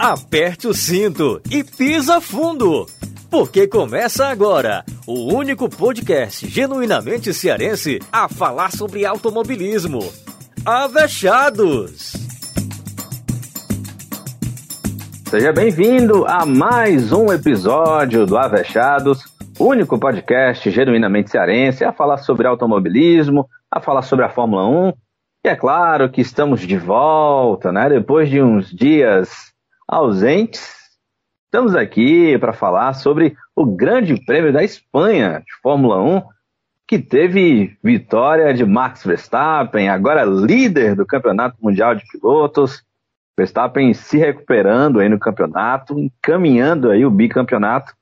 aperte o cinto e pisa fundo. Porque começa agora o único podcast genuinamente cearense a falar sobre automobilismo. Avechados! Seja bem-vindo a mais um episódio do Avechados, único podcast genuinamente cearense a falar sobre automobilismo, a falar sobre a Fórmula 1. E é claro que estamos de volta, né? Depois de uns dias ausentes, estamos aqui para falar sobre o Grande Prêmio da Espanha de Fórmula 1, que teve vitória de Max Verstappen, agora líder do Campeonato Mundial de Pilotos. Verstappen se recuperando aí no campeonato, encaminhando aí o bicampeonato.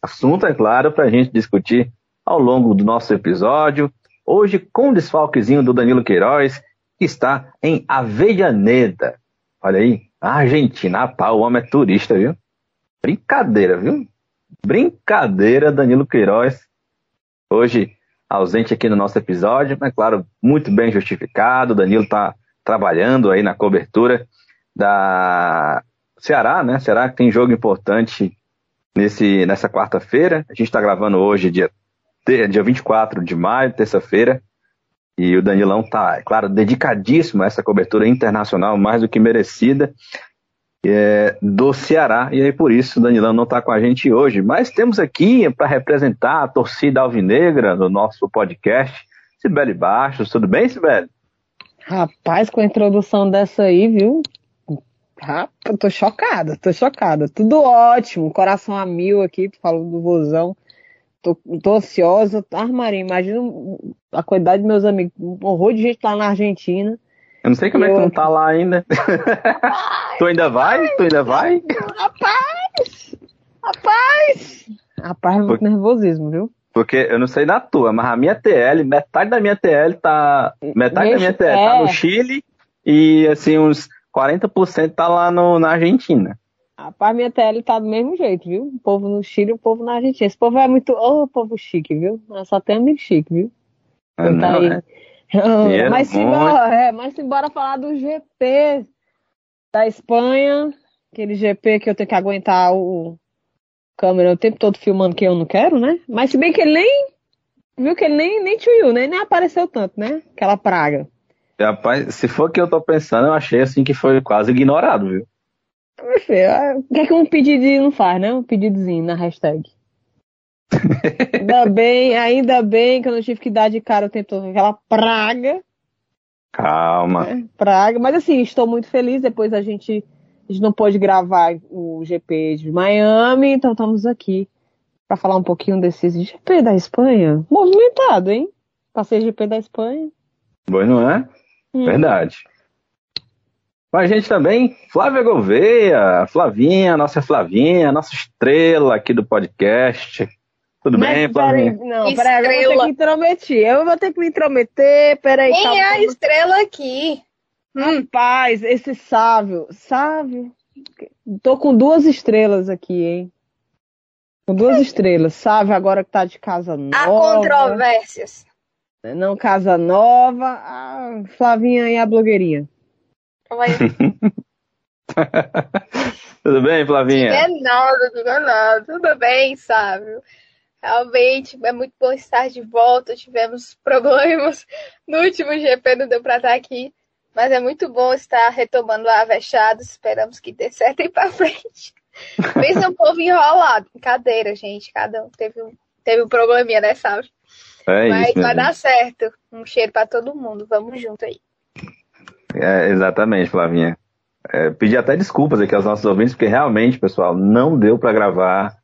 Assunto, é claro, para a gente discutir ao longo do nosso episódio. Hoje, com o desfalquezinho do Danilo Queiroz, que está em Avellaneda. Olha aí, Argentina, pá, o homem é turista, viu? Brincadeira, viu? Brincadeira, Danilo Queiroz. Hoje ausente aqui no nosso episódio, mas claro, muito bem justificado. Danilo está trabalhando aí na cobertura da Ceará, né? Ceará que tem jogo importante nesse, nessa quarta-feira. A gente está gravando hoje, dia, dia 24 de maio, terça-feira. E o Danilão tá, é claro, dedicadíssimo a essa cobertura internacional, mais do que merecida, é, do Ceará. E aí por isso o Danilão não está com a gente hoje. Mas temos aqui para representar a torcida alvinegra no nosso podcast, Sibeli Baixos. Tudo bem, Sibeli? Rapaz, com a introdução dessa aí, viu? Rapaz, tô chocada, tô chocada. Tudo ótimo, coração a mil aqui, falando do vozão. Tô, tô ansiosa. Ah, Maria, imagina a quantidade de meus amigos. Um horror de gente lá na Argentina. Eu não sei como é que tu não tá lá ainda. tu ainda vai? Tu ainda vai? Rapaz! Rapaz! Rapaz, muito Por... nervosismo, viu? Porque eu não sei na tua, mas a minha TL, metade da minha TL tá. Metade da minha TL é. tá no Chile e assim, uns 40% tá lá no, na Argentina. Rapaz, minha TL tá do mesmo jeito, viu? O povo no Chile e o povo na Argentina. Esse povo é muito. Ô, oh, povo chique, viu? Só tem amigo chique, viu? Ah, não, tá. Né? mas, simbora, é, mas simbora falar do GP da Espanha. Aquele GP que eu tenho que aguentar o câmera o tempo todo filmando que eu não quero, né? Mas se bem que ele nem. Viu que ele nem, nem tchuiu, né? Nem apareceu tanto, né? Aquela praga. Rapaz, se for o que eu tô pensando, eu achei assim que foi quase ignorado, viu? É, o que é que um pedidinho não faz, né? Um pedidozinho na hashtag. ainda bem, ainda bem que eu não tive que dar de cara o tempo todo aquela praga. Calma. Né? Praga. Mas assim, estou muito feliz. Depois a gente, a gente não pôde gravar o GP de Miami, então estamos aqui para falar um pouquinho desse GP da Espanha. Movimentado, hein? Passei GP da Espanha. Bom, não é? Hum. Verdade. Com a gente também, Flávia Gouveia, Flavinha, nossa Flavinha, nossa estrela aqui do podcast. Tudo Mas, bem, Flavinha? Peraí, não, peraí, eu vou ter que intrometer. Eu vou ter que me intrometer, peraí. Quem calma, é a estrela aqui? Rapaz, esse Sávio, Sávio, tô com duas estrelas aqui, hein? Com duas estrelas. Sávio agora que tá de casa nova. Há controvérsias. Não, casa nova. A Flavinha e a blogueirinha. tudo bem, Flavinha? Não é nada, tudo é nada. Tudo bem, sabe? Realmente é muito bom estar de volta. Tivemos problemas no último GP, não deu pra estar aqui. Mas é muito bom estar retomando a Avechado. Esperamos que dê certo aí pra frente. Pensa um povo enrolado. Cadeira, gente. Cada um teve um, teve um probleminha, né, sabe? É Mas isso vai dar certo. Um cheiro para todo mundo. Vamos junto aí. É, exatamente, Flavinha. É, pedir até desculpas aqui aos nossos ouvintes, porque realmente, pessoal, não deu para gravar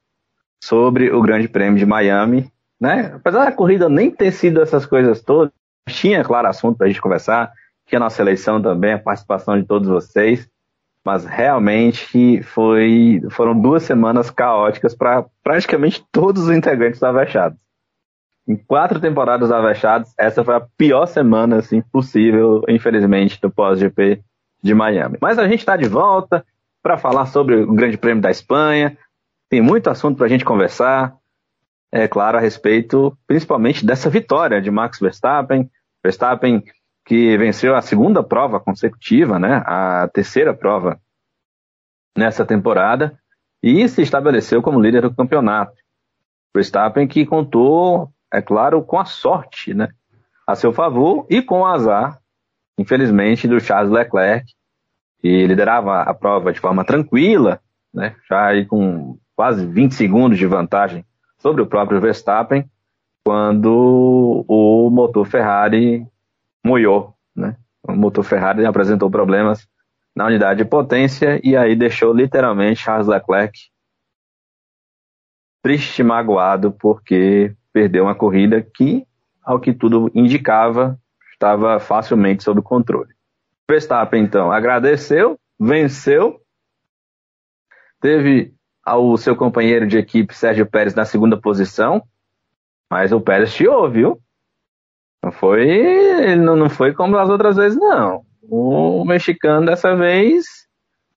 sobre o Grande Prêmio de Miami, né? Apesar da corrida nem ter sido essas coisas todas, tinha, claro, assunto para a gente conversar, tinha a nossa eleição também, a participação de todos vocês, mas realmente foi, foram duas semanas caóticas para praticamente todos os integrantes da Vechados. Em quatro temporadas avechadas, essa foi a pior semana assim, possível, infelizmente, do pós-GP de Miami. Mas a gente está de volta para falar sobre o Grande Prêmio da Espanha. Tem muito assunto para a gente conversar. É claro, a respeito principalmente dessa vitória de Max Verstappen. Verstappen que venceu a segunda prova consecutiva, né? A terceira prova nessa temporada e se estabeleceu como líder do campeonato. Verstappen que contou, é claro, com a sorte, né, a seu favor e com o azar, infelizmente, do Charles Leclerc, que liderava a prova de forma tranquila, né, já aí com quase 20 segundos de vantagem sobre o próprio Verstappen, quando o motor Ferrari moiou, né? O motor Ferrari apresentou problemas na unidade de potência e aí deixou literalmente Charles Leclerc triste e magoado porque perdeu uma corrida que, ao que tudo indicava, estava facilmente sob controle. Verstappen então agradeceu, venceu, teve ao seu companheiro de equipe Sérgio Pérez na segunda posição, mas o Pérez chiou, viu? Não foi, não, não foi como as outras vezes, não. O mexicano dessa vez.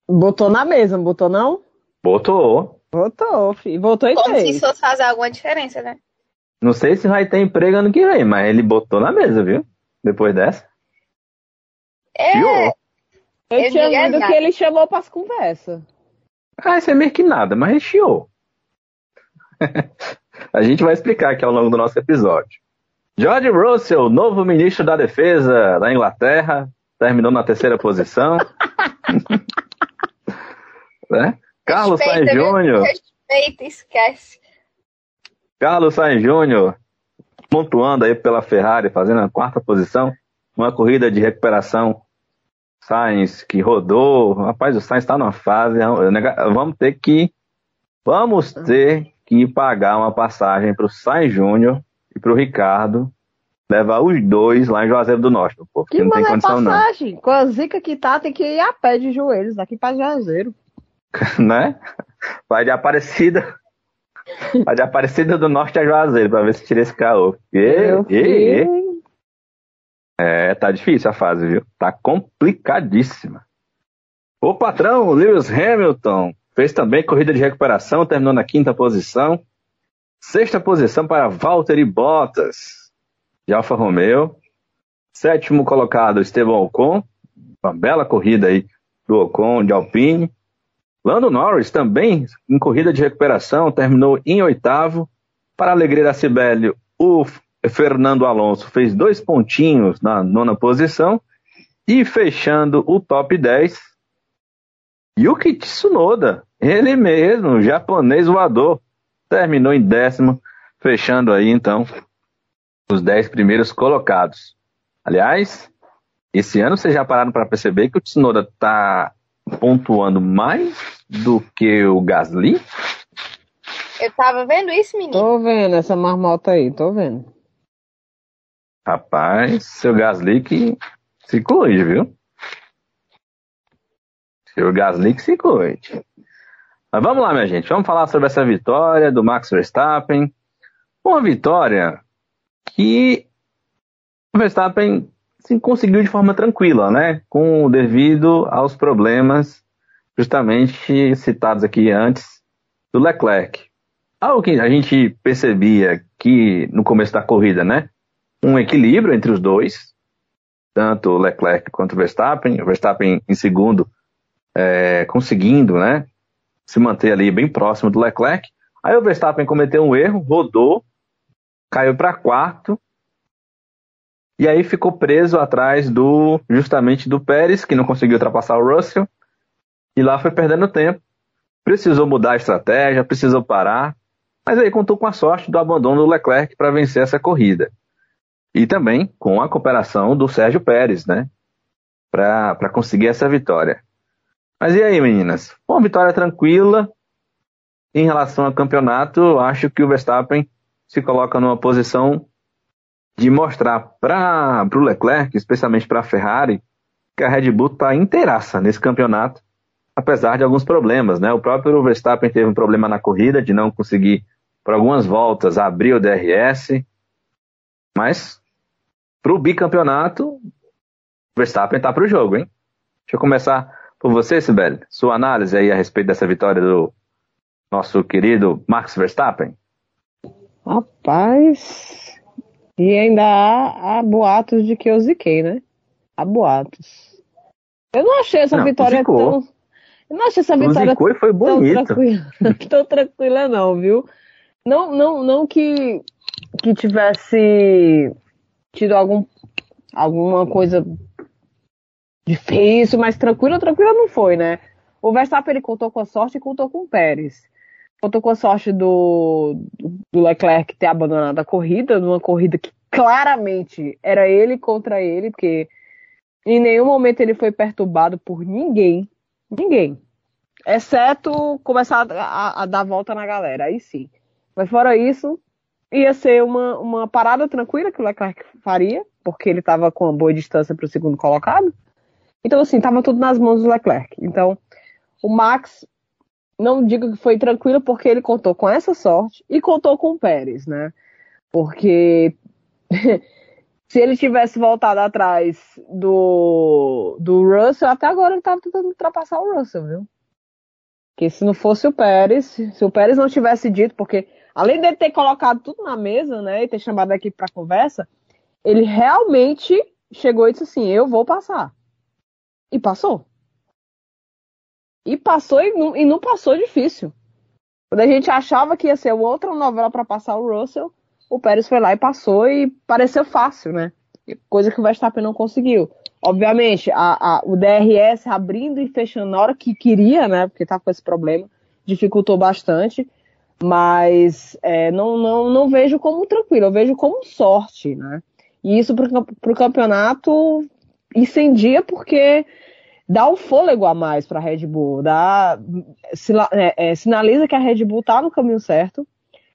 Botou na mesa, não botou não? Botou. Botou, filho. Botou e Como fez. se isso fosse fazer alguma diferença, né? Não sei se vai ter emprego ano que vem, mas ele botou na mesa, viu? Depois dessa. É. Eu Eu lido exato. que ele chamou pras conversas. Ah, isso é meio que nada, mas ele chiou. A gente vai explicar aqui ao longo do nosso episódio. George Russell, novo ministro da Defesa da Inglaterra, terminou na terceira posição. né? Carlos Sainz? Júnior, Respeita, esquece. Carlos Sainz Júnior, pontuando aí pela Ferrari, fazendo a quarta posição, uma corrida de recuperação. Sainz que rodou, rapaz, o Sainz está numa fase, vamos ter que, vamos ter que pagar uma passagem para o Sainz Júnior e para o Ricardo, levar os dois lá em Juazeiro do Norte, pô, porque Que não tem é condição não, passagem? Com a zica que tá, tem que ir a pé de joelhos daqui pra Jazeiro. né? Vai de Aparecida, vai de Aparecida do Norte a Juazeiro, para ver se tira esse caô. E, e, e. É, tá difícil a fase, viu? Tá complicadíssima. O patrão, Lewis Hamilton, fez também corrida de recuperação, terminou na quinta posição. Sexta posição para Valtteri Bottas, de Alfa Romeo. Sétimo colocado, Esteban Ocon. Uma bela corrida aí do Ocon, de Alpine. Lando Norris também em corrida de recuperação, terminou em oitavo. Para a alegria da Sibélio, o Fernando Alonso fez dois pontinhos na nona posição. E fechando o top 10, Yuki Tsunoda, ele mesmo, japonês voador, terminou em décimo, fechando aí então os 10 primeiros colocados. Aliás, esse ano vocês já pararam para perceber que o Tsunoda está pontuando mais do que o Gasly? Eu tava vendo isso, menino. Tô vendo essa marmota aí, tô vendo. Rapaz, seu Gasly que se cuide, viu? Seu Gasly que se cuide. Mas vamos lá, minha gente. Vamos falar sobre essa vitória do Max Verstappen. Uma vitória que o Verstappen sim, conseguiu de forma tranquila, né? Com devido aos problemas justamente citados aqui antes do Leclerc. Algo que a gente percebia que no começo da corrida, né? Um equilíbrio entre os dois, tanto o Leclerc quanto o Verstappen. O Verstappen em segundo, é, conseguindo, né? Se manter ali bem próximo do Leclerc. Aí o Verstappen cometeu um erro, rodou, caiu para quarto e aí ficou preso atrás do justamente do Pérez, que não conseguiu ultrapassar o Russell, e lá foi perdendo tempo. Precisou mudar a estratégia, precisou parar, mas aí contou com a sorte do abandono do Leclerc para vencer essa corrida. E também com a cooperação do Sérgio Pérez, né? Para conseguir essa vitória. Mas e aí, meninas? Uma vitória tranquila. Em relação ao campeonato, acho que o Verstappen se coloca numa posição de mostrar para o Leclerc, especialmente para a Ferrari, que a Red Bull está inteiraça nesse campeonato, apesar de alguns problemas. Né? O próprio Verstappen teve um problema na corrida de não conseguir, por algumas voltas, abrir o DRS. Mas, para o bicampeonato, o Verstappen está para o jogo, hein? Deixa eu começar por você, Sibeli. Sua análise aí a respeito dessa vitória do nosso querido Max Verstappen. Rapaz. E ainda há, há boatos de que eu ziquei, né? Há boatos. Eu não achei essa Não, vitória zicou. tão. Não acho essa vitória Zicou e foi bonito. tão tranquila, tão tranquila não, viu? Não, não, não que, que tivesse tido algum, alguma coisa difícil, mas tranquila, tranquila não foi, né? O Verstappen ele contou com a sorte e contou com o Pérez. Contou com a sorte do, do Leclerc ter abandonado a corrida, numa corrida que claramente era ele contra ele, porque em nenhum momento ele foi perturbado por ninguém. Ninguém. Exceto começar a, a, a dar volta na galera, aí sim. Mas fora isso, ia ser uma, uma parada tranquila que o Leclerc faria, porque ele estava com uma boa distância para o segundo colocado. Então, assim, estava tudo nas mãos do Leclerc. Então, o Max, não digo que foi tranquilo, porque ele contou com essa sorte e contou com o Pérez, né? Porque se ele tivesse voltado atrás do, do Russell, até agora ele estava tentando ultrapassar o Russell, viu? Que se não fosse o Pérez, se o Pérez não tivesse dito, porque além de ele ter colocado tudo na mesa, né, e ter chamado a equipe para conversa, ele realmente chegou e disse assim: Eu vou passar. E passou. E passou e não, e não passou difícil. Quando a gente achava que ia ser outra novela para passar o Russell, o Pérez foi lá e passou e pareceu fácil, né? Coisa que o Verstappen não conseguiu. Obviamente, a, a, o DRS abrindo e fechando na hora que queria, né? Porque tá com esse problema, dificultou bastante. Mas é, não, não, não vejo como tranquilo, eu vejo como sorte, né? E isso para o campeonato incendia porque dá um fôlego a mais para a Red Bull, dá, é, é, sinaliza que a Red Bull está no caminho certo,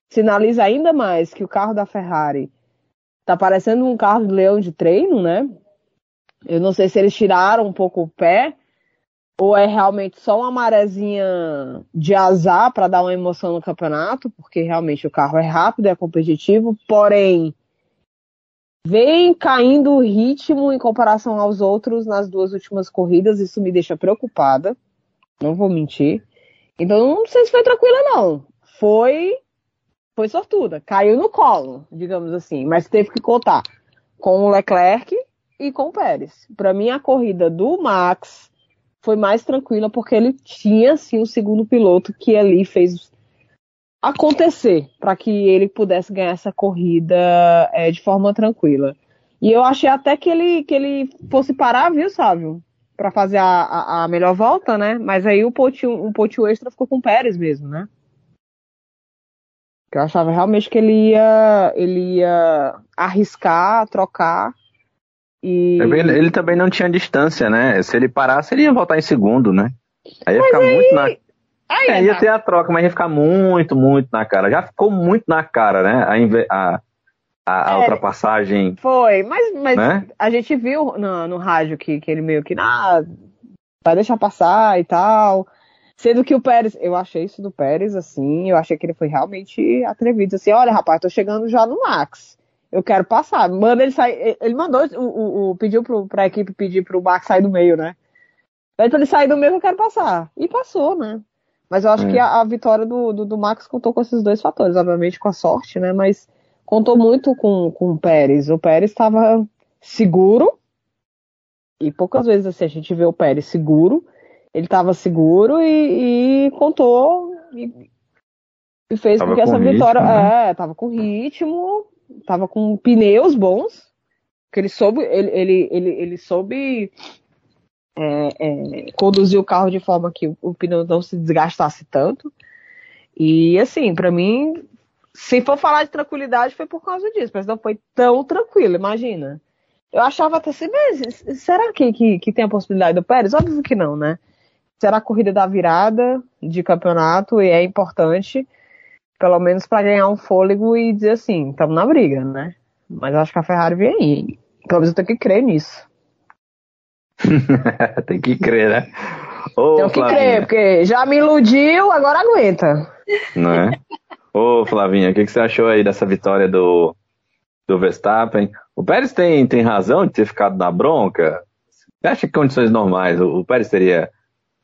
sinaliza ainda mais que o carro da Ferrari está parecendo um carro de leão de treino, né? Eu não sei se eles tiraram um pouco o pé ou é realmente só uma marezinha de azar para dar uma emoção no campeonato, porque realmente o carro é rápido, é competitivo, porém vem caindo o ritmo em comparação aos outros nas duas últimas corridas, isso me deixa preocupada, não vou mentir. Então não sei se foi tranquila não. Foi foi sortuda, caiu no colo, digamos assim, mas teve que contar com o Leclerc e com o Pérez. Para mim a corrida do Max foi mais tranquila porque ele tinha sim um segundo piloto que ali fez acontecer para que ele pudesse ganhar essa corrida é, de forma tranquila. E eu achei até que ele, que ele fosse parar, viu, Sávio? Para fazer a, a, a, melhor volta, né? Mas aí o pontinho, um pontinho extra ficou com o Pérez mesmo, né? Eu achava realmente que ele ia, ele ia arriscar, trocar. E... Ele também não tinha distância, né? Se ele parasse, ele ia voltar em segundo, né? Aí ia Mas ficar aí- muito na Aí, É, ia ter a troca, mas ia ficar muito, muito na cara. Já ficou muito na cara, né? A, a, a É. ultrapassagem, Foi, mas, mas né? a gente viu no, no rádio que, que ele meio que, ah, vai deixar passar e tal. Sendo que o Pérez, eu achei isso do Pérez, assim, eu achei que ele foi realmente atrevido, assim, olha, rapaz, tô chegando já no Max. Eu quero passar. Manda ele sair. Ele mandou, o, o, o- pediu pro, pra equipe pedir pro Max sair do meio, né? Então ele sair do meio, eu quero passar. E passou, né? Mas eu acho É. que a, a vitória do, do, do Max contou com esses dois fatores, obviamente com a sorte, né? Mas contou muito com, com o Pérez. O Pérez estava seguro, e poucas vezes assim, a gente vê o Pérez seguro. Ele estava seguro e, e contou e, e fez Tava com que essa ritmo, vitória. né? É, tava com ritmo, tava com pneus bons. Que ele soube, ele, ele, ele, ele soube é, é, conduzir o carro de forma que o, pneu não se desgastasse tanto. E assim, pra mim, se for falar de tranquilidade, foi por causa disso, mas não foi tão tranquilo, imagina. Eu achava até assim, mas será que, que, que tem a possibilidade do Pérez? Óbvio que não, né? Será a corrida da virada de campeonato e é importante, pelo menos para ganhar um fôlego e dizer assim, estamos na briga, né? Mas eu acho que a Ferrari vem aí. Pelo menos eu tenho que crer nisso. Tem que crer, né? Ô, Tenho que Flavinha, crer, porque já me iludiu, agora aguenta. Não é? Ô, Flavinha, o que, que você achou aí dessa vitória do, do Verstappen? O Pérez tem, tem razão de ter ficado na bronca? Você acha que em condições normais o, o Pérez teria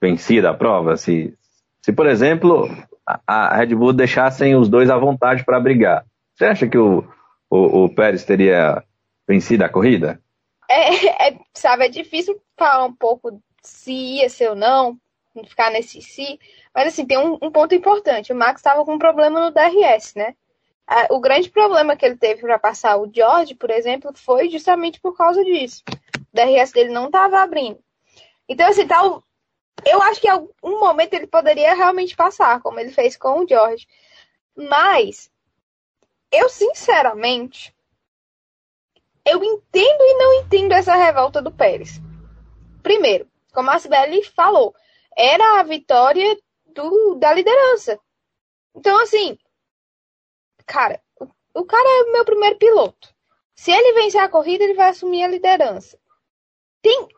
vencido a prova? Se, se por exemplo, a, a Red Bull deixassem os dois à vontade para brigar, você acha que o, o, o Pérez teria vencido a corrida? É, é, sabe, é difícil falar um pouco se ia ser ou não, não ficar nesse si. Mas assim, tem um, um ponto importante. O Max estava com um problema no DRS, né? O grande problema que ele teve para passar o George, por exemplo, foi justamente por causa disso. O DRS dele não estava abrindo. Então, assim, tal, eu acho que em algum momento ele poderia realmente passar, como ele fez com o George. Mas, eu sinceramente, eu entendo e não entendo essa revolta do Pérez. Primeiro, como a Sibeli falou, era a vitória do, da liderança. Então, assim, cara, o, o cara é o meu primeiro piloto. Se ele vencer a corrida, ele vai assumir a liderança. Tem.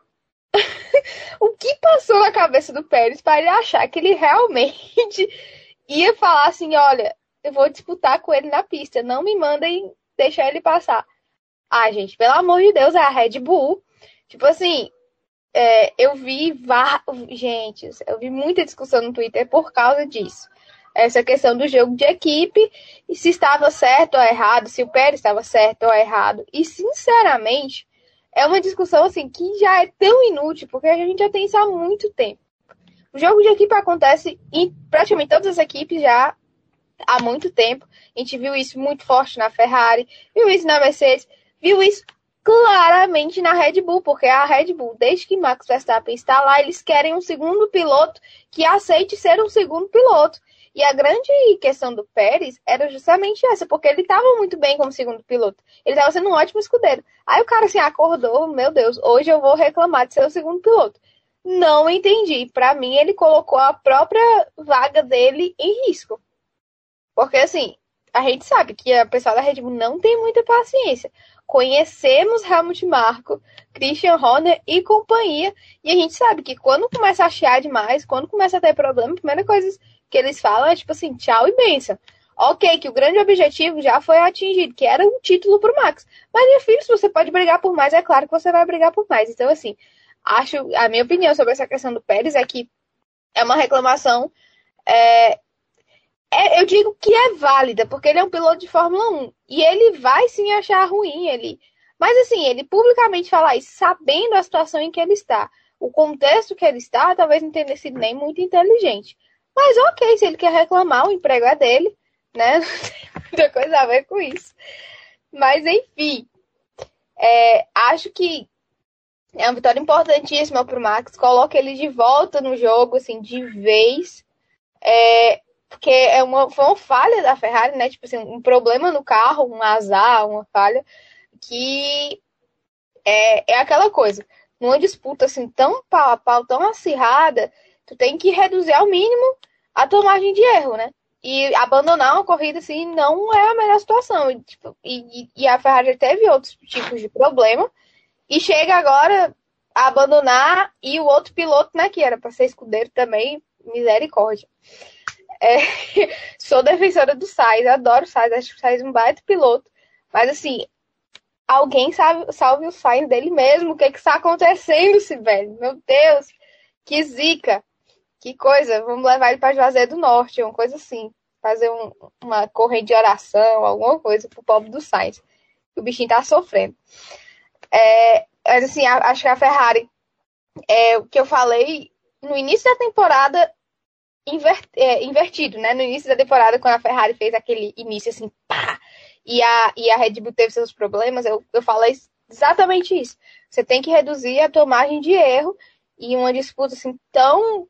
o que passou na cabeça do Pérez para ele achar que ele realmente ia falar assim: olha, eu vou disputar com ele na pista, não me mandem deixar ele passar. Ah, gente, pelo amor de Deus, é a Red Bull. Tipo assim, é, eu vi. Gente, eu vi muita discussão no Twitter por causa disso. Essa questão do jogo de equipe, e se estava certo ou errado, se o Pérez estava certo ou errado. E, sinceramente, é uma discussão assim que já é tão inútil, porque a gente já tem isso há muito tempo. O jogo de equipe acontece em praticamente todas as equipes já há muito tempo. A gente viu isso muito forte na Ferrari, viu isso na Mercedes, viu isso claramente na Red Bull, porque a Red Bull, desde que Max Verstappen está lá, eles querem um segundo piloto que aceite ser um segundo piloto. E a grande questão do Pérez era justamente essa, porque ele estava muito bem como segundo piloto. Ele estava sendo um ótimo escudeiro. Aí o cara assim acordou, meu Deus, hoje eu vou reclamar de ser o segundo piloto. Não entendi. Para mim, ele colocou a própria vaga dele em risco. Porque assim, a gente sabe que a pessoa da Red Bull não tem muita paciência conhecemos Helmut Marko, Christian Horner e companhia, e a gente sabe que quando começa a chiar demais, quando começa a ter problema, a primeira coisa que eles falam é tipo assim, tchau e benção. Ok, que o grande objetivo já foi atingido, que era um título pro Max. Mas, meu filho, se você pode brigar por mais, é claro que você vai brigar por mais. Então, assim, acho, a minha opinião sobre essa questão do Pérez é que é uma reclamação é, é, eu digo que é válida, porque ele é um piloto de Fórmula 1. E ele vai sim achar ruim ele. Mas assim, ele publicamente falar isso, sabendo a situação em que ele está, o contexto que ele está, talvez não tenha sido nem muito inteligente. Mas ok, se ele quer reclamar, o emprego é dele, né? Não tem muita coisa a ver com isso. Mas enfim, é, acho que é uma vitória importantíssima para o Max. Coloca ele de volta no jogo, assim, de vez. É, porque é uma, foi uma falha da Ferrari, né? Tipo assim, um problema no carro, um azar, uma falha, que é, é aquela coisa. Numa disputa assim tão pau a pau, tão acirrada, tu tem que reduzir ao mínimo a tua margem de erro, né? E abandonar uma corrida assim não é a melhor situação. E, tipo, e, e a Ferrari teve outros tipos de problema. E chega agora a abandonar e o outro piloto, né, que era para ser escudeiro também, misericórdia. É, sou defensora do Sainz, adoro o Sainz, acho que o Sainz é um baita piloto. Mas assim, alguém sabe, salve o Sainz dele mesmo. O que é que está acontecendo, velho? Meu Deus, que zica. Que coisa, vamos levar ele para Juazeiro do Norte, uma coisa assim. Fazer um, uma corrente de oração, alguma coisa pro pobre do Sainz. O bichinho tá sofrendo. É, mas assim, acho que a Ferrari, é, o que eu falei no início da temporada, é, invertido, né? No início da temporada, quando a Ferrari fez aquele início assim, pá, e a, e a Red Bull teve seus problemas, eu, eu falei exatamente isso. Você tem que reduzir a tua margem de erro e uma disputa assim tão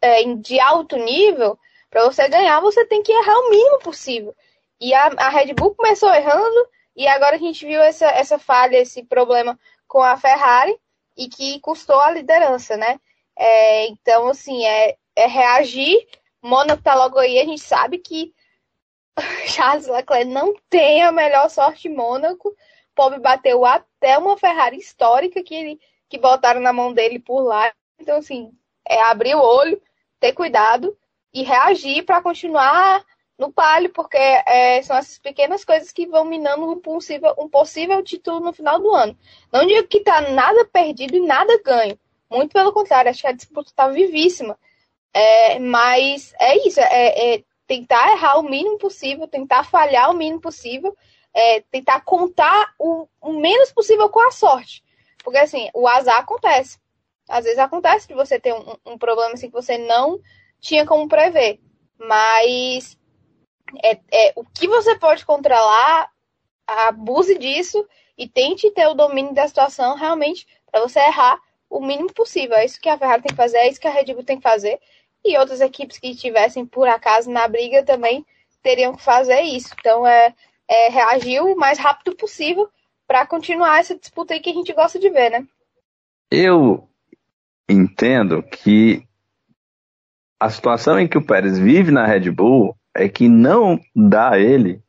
é, de alto nível, para você ganhar, você tem que errar o mínimo possível. E a, a Red Bull começou errando, e agora a gente viu essa, essa falha, esse problema com a Ferrari, e que custou a liderança, né? É, então, assim, é, é reagir. Mônaco tá logo aí, a gente sabe que Charles Leclerc não tem a melhor sorte em Mônaco. Pobre bateu até uma Ferrari histórica que, ele, que botaram na mão dele por lá. Então, assim, é abrir o olho, ter cuidado e reagir para continuar no palio, porque é, são essas pequenas coisas que vão minando um possível, um possível título no final do ano. Não digo que tá nada perdido e nada ganho. Muito pelo contrário, acho que a disputa tá vivíssima. É, mas é isso, é, é, tentar errar o mínimo possível, tentar falhar o mínimo possível, é, tentar contar o, o, menos possível com a sorte. Porque assim, o azar acontece. Às vezes acontece de você ter um, um problema assim que você não tinha como prever. Mas é, é, o que você pode controlar, abuse disso e tente ter o domínio da situação realmente para você errar o mínimo possível. É isso que a Ferrari tem que fazer, é isso que a Red Bull tem que fazer. E outras equipes que estivessem por acaso na briga também teriam que fazer isso. Então é, é reagir o mais rápido possível para continuar essa disputa aí que a gente gosta de ver, né? Eu entendo que a situação em que o Pérez vive na Red Bull é que não dá a ele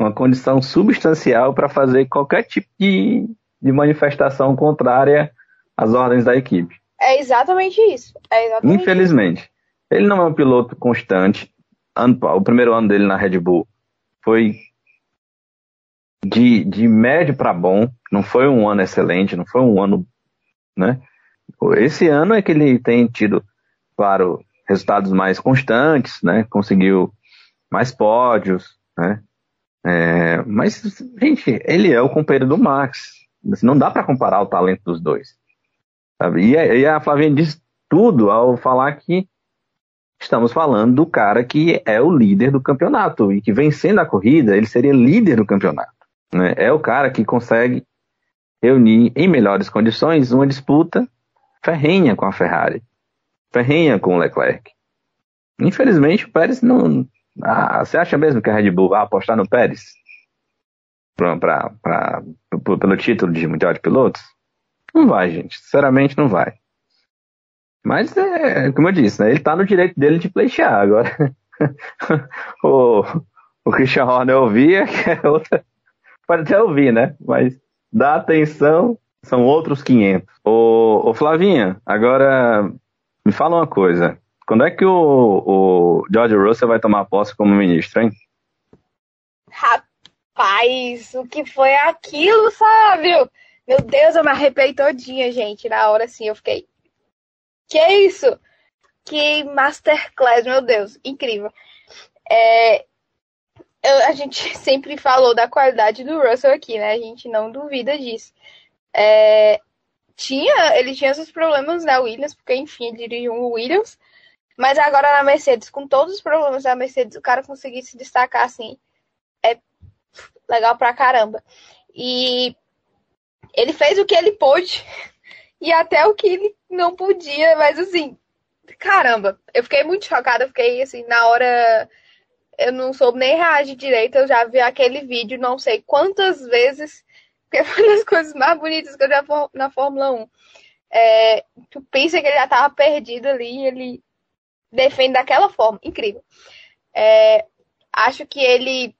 uma condição substancial para fazer qualquer tipo de, de manifestação contrária às ordens da equipe. É exatamente isso. É exatamente Infelizmente. Isso. Ele não é um piloto constante. O primeiro ano dele na Red Bull foi de, de médio para bom. Não foi um ano excelente, não foi um ano. Né? Esse ano é que ele tem tido, claro, resultados mais constantes, né? Conseguiu mais pódios, né? É, mas, gente, ele é o companheiro do Max. Não dá para comparar o talento dos dois. E, a, a Flavinha diz tudo ao falar que estamos falando do cara que é o líder do campeonato e que vencendo a corrida, ele seria líder do campeonato. Né? É o cara que consegue reunir em melhores condições uma disputa ferrenha com a Ferrari ferrenha com o Leclerc. Infelizmente, o Pérez não. Ah, você acha mesmo que a Red Bull vai apostar no Pérez? Pra, pra, pra, pelo título de Mundial de Pilotos? Não vai, gente. Sinceramente, não vai. Mas, é, como eu disse, né, ele está no direito dele de pleitear. Agora, o, o Christian Horner ouvia, que é outra. Pode até ouvir, né? Mas dá atenção, são outros 500. Ô, ô Flavinha, agora me fala uma coisa. Quando é que o, o George Russell vai tomar posse como ministro, hein? Rapaz, o que foi aquilo, sabe? Meu Deus, eu me arrepiei todinha, gente. Na hora, assim, eu fiquei... Que isso? Que masterclass, meu Deus. Incrível. É, eu, a gente sempre falou da qualidade do Russell aqui, né? A gente não duvida disso. É, tinha, ele tinha seus problemas na Williams, porque enfim, ele dirigiu o Williams, mas agora na Mercedes, com todos os problemas da Mercedes, o cara conseguir se destacar assim, é legal pra caramba. E ele fez o que ele pôde e até o que ele não podia, mas assim, caramba, eu fiquei muito chocada, fiquei assim, na hora eu não soube nem reagir direito, eu já vi aquele vídeo não sei quantas vezes porque foi uma das coisas mais bonitas que eu já vi na Fórmula 1. É, tu pensa que ele já tava perdido ali e ele defende daquela forma. Incrível. É, acho que ele.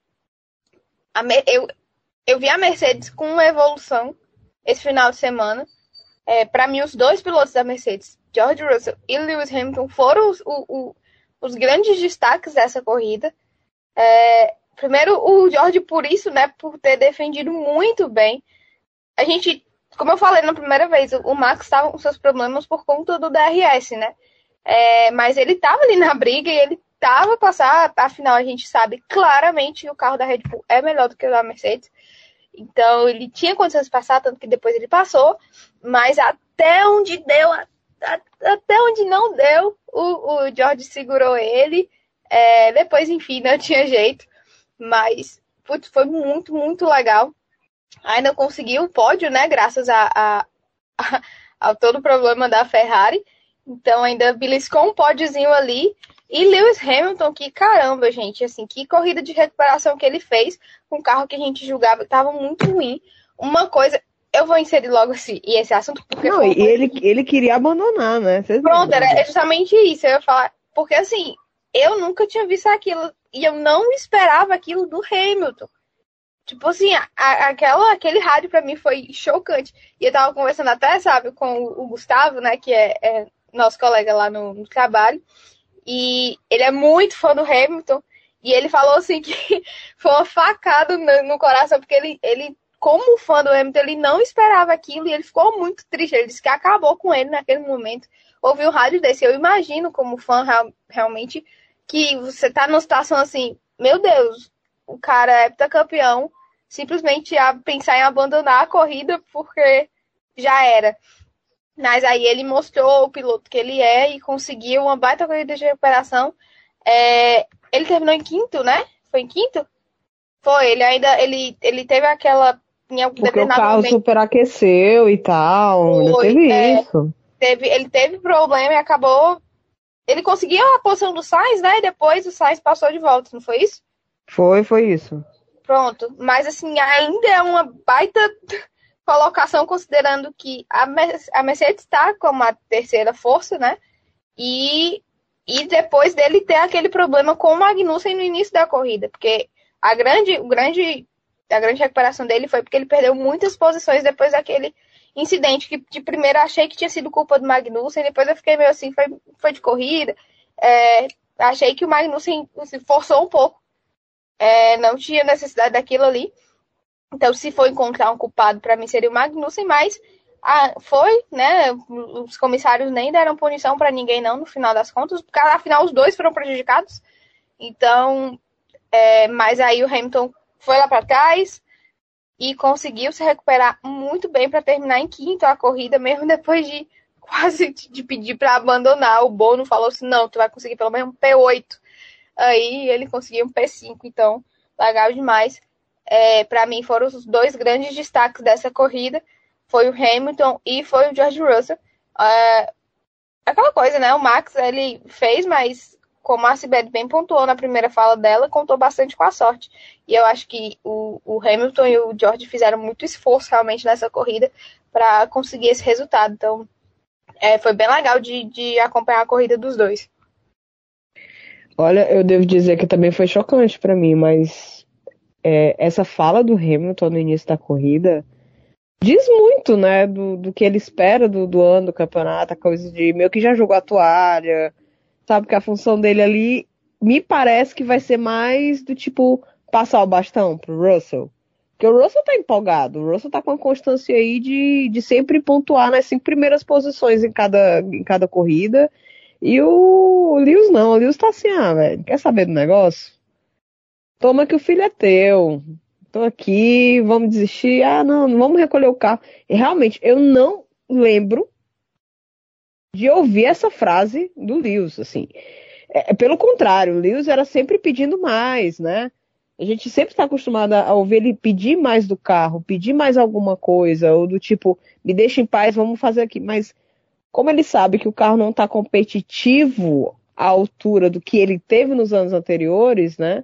A, eu, eu vi a Mercedes com uma evolução esse final de semana. É, para mim, os dois pilotos da Mercedes, George Russell e Lewis Hamilton, foram os, o, o, os grandes destaques dessa corrida. É, Primeiro, o Jorge por isso, né? Por ter defendido muito bem. A gente, como eu falei na primeira vez, o Max estava com seus problemas por conta do DRS, né? É, mas ele estava ali na briga e ele estava passar, afinal a gente sabe claramente que o carro da Red Bull é melhor do que o da Mercedes. Então ele tinha condições de passar, tanto que depois ele passou, mas até onde deu, até onde não deu, o, o George segurou ele. É, depois, enfim, não tinha jeito. Mas putz, foi muito, muito legal. Ainda conseguiu o pódio, né? Graças a, a, a, a todo o problema da Ferrari. Então ainda beliscou um pódiozinho ali. E Lewis Hamilton, que caramba, gente, assim, que corrida de recuperação que ele fez com um carro que a gente julgava que estava muito ruim. Uma coisa, eu vou inserir logo esse, esse assunto porque. Não, e ele, ele queria abandonar, né? Vocês Pronto, era justamente isso. Eu ia falar, porque assim, eu nunca tinha visto aquilo e eu não esperava aquilo do Hamilton. Tipo assim, a, aquela, aquele rádio para mim foi chocante. E eu tava conversando até, sabe, com o, o Gustavo, né, que é, é, nosso colega lá no, no, trabalho. E ele é muito fã do Hamilton. E ele falou assim que foi uma facada no, no, coração, porque ele, ele, como fã do Hamilton, ele não esperava aquilo e ele ficou muito triste. Ele disse que acabou com ele naquele momento. Ouvir um rádio desse. Eu imagino como fã real, realmente que você tá numa situação assim, meu Deus, o cara é heptacampeão, simplesmente a pensar em abandonar a corrida porque já era. Mas aí ele mostrou o piloto que ele é e conseguiu uma baita corrida de recuperação. É, ele terminou em quinto, né? Foi em quinto? Foi, ele ainda ele, ele teve aquela. Em Porque o carro momento, superaqueceu e tal. Foi, teve é, isso. Teve, ele teve problema e acabou. Ele conseguiu a posição do Sainz, né? E depois o Sainz passou de volta, não foi isso? Foi, foi isso. Pronto. Mas assim, ainda é uma baita colocação, considerando que a, Mercedes está como a terceira força, né? E, e depois dele ter aquele problema com o Magnussen no início da corrida, porque a grande, o grande, a grande recuperação dele foi porque ele perdeu muitas posições depois daquele incidente que de primeiro achei que tinha sido culpa do Magnussen, depois eu fiquei meio assim, foi, foi de corrida. É, achei que o Magnussen se forçou um pouco. É, não tinha necessidade daquilo ali. Então, se for encontrar um culpado, para mim seria o Magnussen, mas ah, foi, né? Os comissários nem deram punição para ninguém, não, no final das contas, porque afinal os dois foram prejudicados. Então, é, mas aí o Hamilton foi lá para trás e conseguiu se recuperar muito bem para terminar em quinto a corrida, mesmo depois de quase de pedir para abandonar. O Bono falou assim: não, tu vai conseguir pelo menos um P8. Aí ele conseguiu um P5, então legal demais é, para mim, foram os dois grandes destaques dessa corrida. Foi o Hamilton e foi o George Russell. É, aquela coisa, né? O Max, ele fez, mas como a Cibed bem pontuou na primeira fala dela, contou bastante com a sorte. E eu acho que o, o Hamilton e o George fizeram muito esforço realmente nessa corrida para conseguir esse resultado. Então, é, foi bem legal de, de acompanhar a corrida dos dois. Olha, eu devo dizer que também foi chocante para mim, mas é, essa fala do Hamilton no início da corrida diz muito, né, do, do que ele espera do, do ano do campeonato, a coisa de meio que já jogou a toalha, sabe que a função dele ali me parece que vai ser mais do tipo passar o bastão pro Russell. Porque o Russell tá empolgado, o Russell tá com a constância aí de, de sempre pontuar nas cinco primeiras posições em cada, em cada corrida. E o Lewis não, o Lewis tá assim, ah, velho, quer saber do negócio? Toma que o filho é teu. Tô aqui, vamos desistir. Ah, não, não vamos recolher o carro. E realmente, eu não lembro de ouvir essa frase do Lewis, assim. É, é pelo contrário, o Lewis era sempre pedindo mais, né? A gente sempre está acostumado a ouvir ele pedir mais do carro, pedir mais alguma coisa, ou do tipo, me deixa em paz, vamos fazer aqui. Mas como ele sabe que o carro não está competitivo à altura do que ele teve nos anos anteriores, né?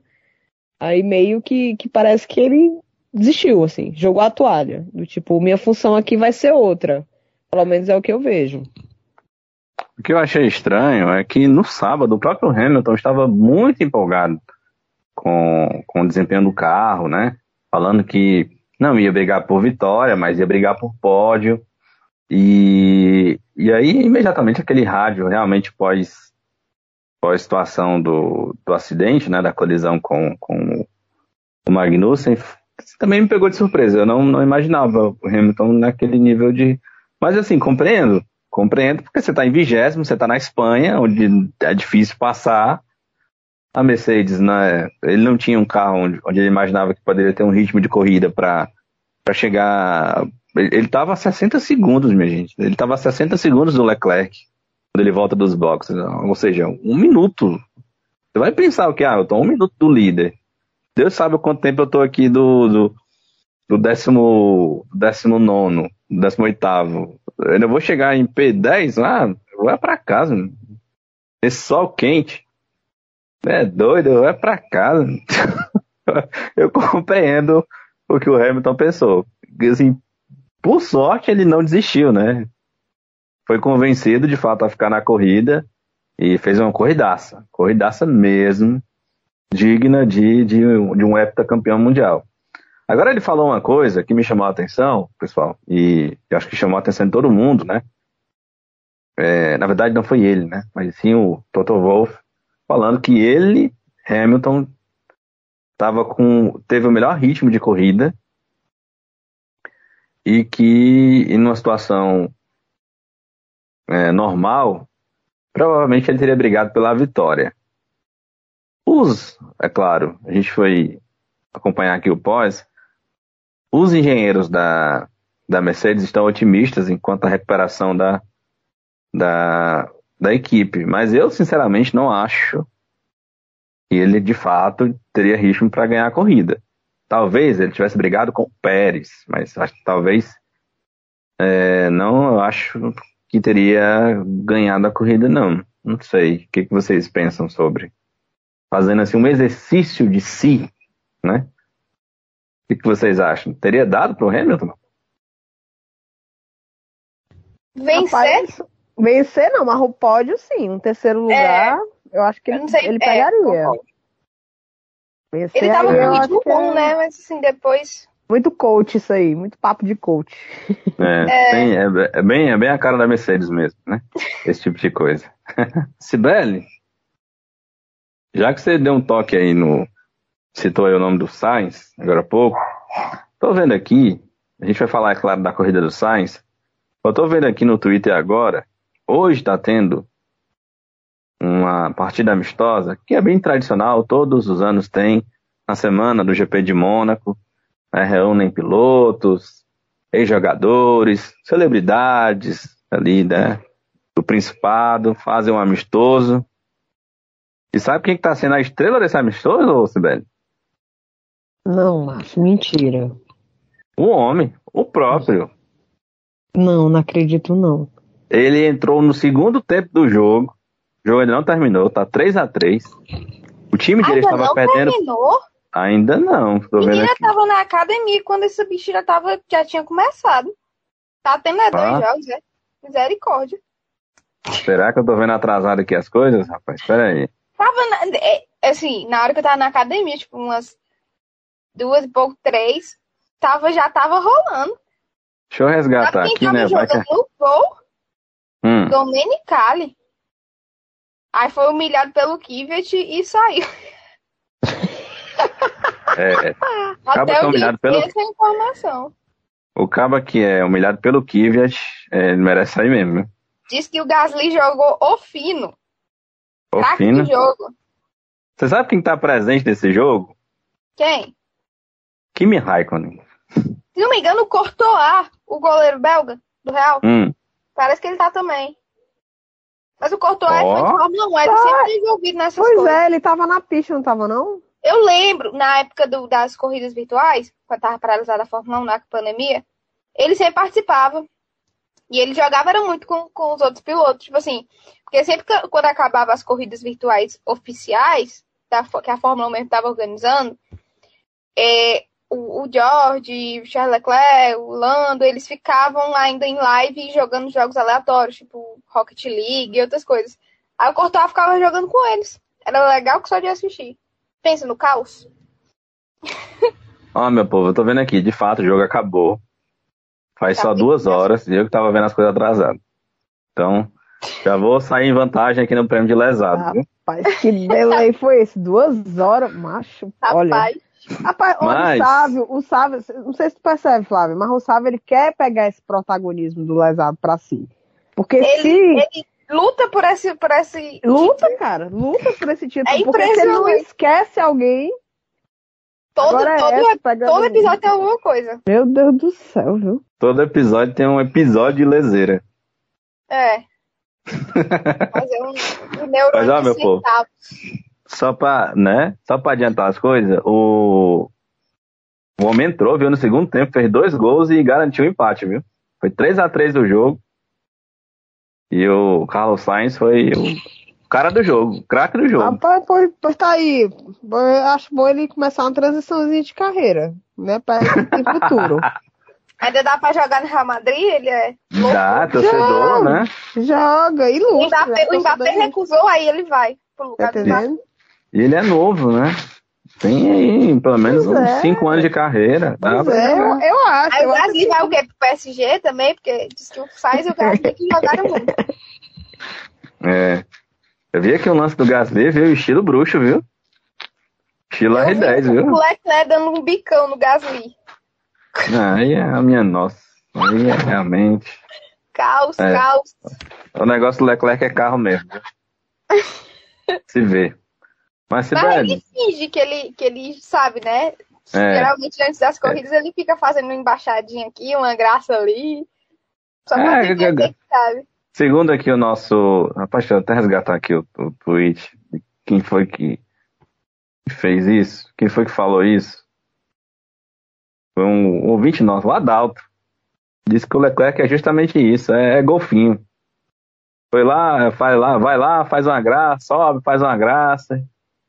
Aí meio que, que parece que ele desistiu, assim, jogou a toalha. Do tipo, minha função aqui vai ser outra. Pelo menos é o que eu vejo. O que eu achei estranho é que no sábado o próprio Hamilton estava muito empolgado com, com o desempenho do carro, né? Falando que não ia brigar por vitória, mas ia brigar por pódio. E, e aí, imediatamente, aquele rádio realmente pós a situação do, do acidente, né, da colisão com, com o Magnussen, também me pegou de surpresa. Eu não, não imaginava o Hamilton naquele nível de. Mas assim, compreendo. Compreendo, porque você está em vigésimo, você está na Espanha, onde é difícil passar. A Mercedes, né, ele não tinha um carro onde, onde ele imaginava que poderia ter um ritmo de corrida para chegar. Ele estava a 60 segundos, minha gente. Ele estava a 60 segundos do Leclerc quando ele volta dos boxes. Ou seja, um minuto. Você vai pensar o que? Ah, eu tô um minuto do líder. Deus sabe quanto tempo eu tô aqui do, do, do décimo, décimo nono, décimo oitavo. Eu ainda vou chegar em P10 lá, vai para casa. Esse sol quente. É doido, vai para casa. eu compreendo o que o Hamilton pensou. Assim, por sorte ele não desistiu, né? Foi convencido de fato a ficar na corrida e fez uma corridaça, corridaça mesmo, digna de, de, de um heptacampeão mundial. Agora ele falou uma coisa que me chamou a atenção, pessoal, e eu acho que chamou a atenção de todo mundo, né? É, na verdade não foi ele, né? Mas sim o Toto Wolff falando que ele, Hamilton, tava com, teve o melhor ritmo de corrida e que em uma situação é, normal, provavelmente ele teria brigado pela vitória. Os, é claro, a gente foi acompanhar aqui o pós, os engenheiros da, da Mercedes estão otimistas enquanto a recuperação da, da, da equipe. Mas eu, sinceramente, não acho que ele, de fato, teria ritmo para ganhar a corrida. Talvez ele tivesse brigado com o Pérez, mas acho talvez é, não eu acho que teria ganhado a corrida, não. Não sei. O que, que vocês pensam sobre? Fazendo assim um exercício de si, né? O que, que vocês acham? Teria dado para o Hamilton? Vencer? Rapaz, vencer não, mas o pódio sim. Um terceiro lugar, é, eu acho que ele, sei, ele é, pegaria. Vencer, ele tava muito bom, né? Mas assim, depois. Muito coach isso aí, muito papo de coach. É, é. Bem, é, é, bem, é bem a cara da Mercedes mesmo, né? Esse tipo de coisa. Sibeli, já que você deu um toque aí no. Citou aí o nome do Sainz, agora há pouco. Tô vendo aqui, a gente vai falar, é claro, da corrida do Sainz. Eu tô vendo aqui no Twitter agora, hoje tá tendo uma partida amistosa, que é bem tradicional, todos os anos tem, na semana do GP de Mônaco, né, reúnem pilotos, ex-jogadores, celebridades ali, né, do Principado, fazem um amistoso. E sabe quem está sendo a estrela desse amistoso, Sibeli? Não, macho, mentira. O homem, o próprio. Não, não acredito não. Ele entrou no segundo tempo do jogo. O jogo ainda não terminou, tá 3 a 3 O time dele estava perdendo. Terminou? Ainda não. Tô Menina vendo aqui. tava na academia quando essa bicha já, tava, já tinha começado. Tá tendo é dois jogos, né? Misericórdia. Será que eu tô vendo atrasado aqui as coisas, rapaz? Espera aí. Tava, na, é, assim, na hora que eu tava na academia, tipo, umas duas e pouco, três, tava, já tava rolando. Deixa eu resgatar aqui, tava né? Jogando Vai que... no gol, hum. Domenicali. Aí foi humilhado pelo Kivet e saiu. É, acaba Até é humilhado pelo. Essa informação. O caba que é humilhado pelo Kvyat, é, ele merece sair mesmo. Diz que o Gasly jogou o fino. O fino? jogo. Você sabe quem tá presente nesse jogo? Quem? Kimi Raikkonen. Se não me engano, cortou a o goleiro belga do Real. Hum. Parece que ele tá também. Mas o Courtois oh. foi de Fórmula 1, ele tá. sempre envolvido nessas pois coisas. Pois é, ele tava na pista, não tava não? Eu lembro, na época do, das corridas virtuais, quando estava paralisada a Fórmula 1 na pandemia, ele sempre participava. E ele jogava era muito com, com os outros pilotos. Tipo assim, porque sempre que, quando acabava as corridas virtuais oficiais, da, que a Fórmula 1 mesmo estava organizando, é, o, o George, o Charles Leclerc, o Lando, eles ficavam ainda em live jogando jogos aleatórios, tipo Rocket League e outras coisas. Aí o Courtois ficava jogando com eles. Era legal que só de assistir. Pensa no caos. Ó, oh, meu povo, eu tô vendo aqui, de fato, o jogo acabou. Faz tá só duas horas e eu que tava vendo as coisas atrasadas. Então, já vou sair em vantagem aqui no prêmio de lesado. Rapaz, que delay foi esse? Duas horas, macho. Rapaz. Olha. Rapaz, Mas... o Sávio, o Sávio, não sei se tu percebe, Flávio, mas o Sávio ele quer pegar esse protagonismo do lesado pra si. Porque ele, se. Ele luta por esse, por esse. Luta, título. cara, luta por esse título. É porque se ele não esquece alguém. Todo, todo, é todo episódio tem alguma coisa. Meu Deus do céu, viu? Todo episódio tem um episódio de leseira. É. Fazer um, um neurônio Mas, ó, meu povo, só pra, né? Só pra adiantar as coisas, o. O homem entrou, viu, no segundo tempo, fez dois gols e garantiu o empate, viu? Foi 3 a 3 o jogo. E o Carlos Sainz foi o cara do jogo, o craque do jogo. Rapaz, pois, pois tá aí. Eu acho bom ele começar uma transiçãozinha de carreira, né? Pra ter futuro. Ainda dá pra jogar no Real Madrid? Ele é louco. Dá, torcedor, né? Joga, e lustra. O Mbappé, né? o Mbappé recusou, aí ele vai pro lugar tá do E ele é novo, né? Tem aí pelo menos pois uns 5 é. anos de carreira. É, eu, eu, acho. Aí o Gasly vai o quê? Pro PSG também? Porque diz que o Sainz e o Gasly tem que jogar muito. É. Eu vi aqui o lance do Gasly, viu? Estilo bruxo, viu? Estilo R10, viu? O Leclerc dando um bicão no Gasly. Aí é a minha nossa. Aí é realmente. Caos, é. caos. O negócio do Leclerc é carro mesmo. se vê. Mas Mas ele finge que ele, que ele sabe, né? É. Geralmente antes das corridas ele fica fazendo uma embaixadinha aqui, uma graça ali. Só pra é, entender, sabe? Segundo aqui o nosso. Rapaz, deixa eu até resgatar aqui o, o tweet. Quem foi que fez isso? Quem foi que falou isso? Foi um, um ouvinte nosso, o Adalto. Disse que o Leclerc é justamente isso, é, é golfinho. Foi lá, faz lá, vai lá, faz uma graça, sobe, faz uma graça.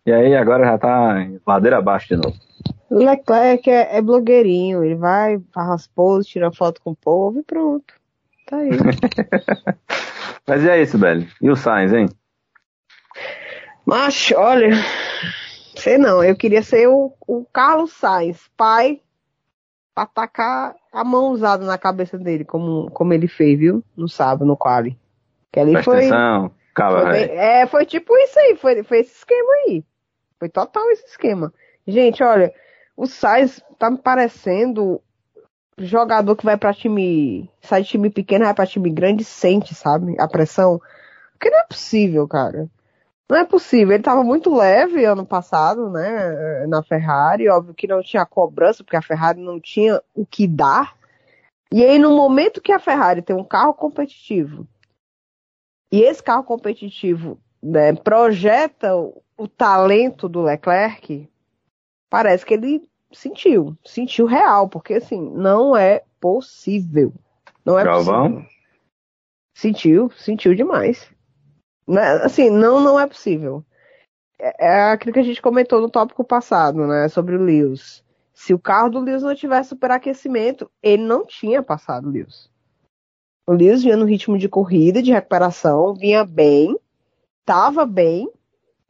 E aí agora já tá em ladeira abaixo de novo. Leclerc é, é blogueirinho, ele vai, faz as poses, tira foto com o povo e pronto. Tá aí. Mas e aí, Sibeli? E o Sainz, hein? Mas, olha, sei não, eu queria ser o, o Carlos Sainz, pai, pra tacar a mão usada na cabeça dele, como, como ele fez, viu? No sábado, no quali. Que ali Presta foi. Atenção. Calma, foi bem, é, foi tipo isso aí, foi, foi esse esquema aí. Foi total esse esquema. Gente, olha, o Sainz tá me parecendo jogador que vai para time, sai de time pequeno, vai para time grande, sente, sabe, a pressão. Porque não é possível, cara. Não é possível. Ele tava muito leve ano passado, né, na Ferrari, óbvio que não tinha cobrança, porque a Ferrari não tinha o que dar. E aí, no momento que a Ferrari tem um carro competitivo, e esse carro competitivo né, projeta o, talento do Leclerc, parece que ele sentiu, sentiu real, porque assim, não é possível. Não é Galvão? possível. Sentiu, sentiu demais. Né, assim, não, não é possível. É, é aquilo que a gente comentou no tópico passado, né, sobre o Lewis. Se o carro do Lewis não tivesse superaquecimento, ele não tinha passado o Lewis. O Lewis vinha no ritmo de corrida, de recuperação, vinha bem, estava bem,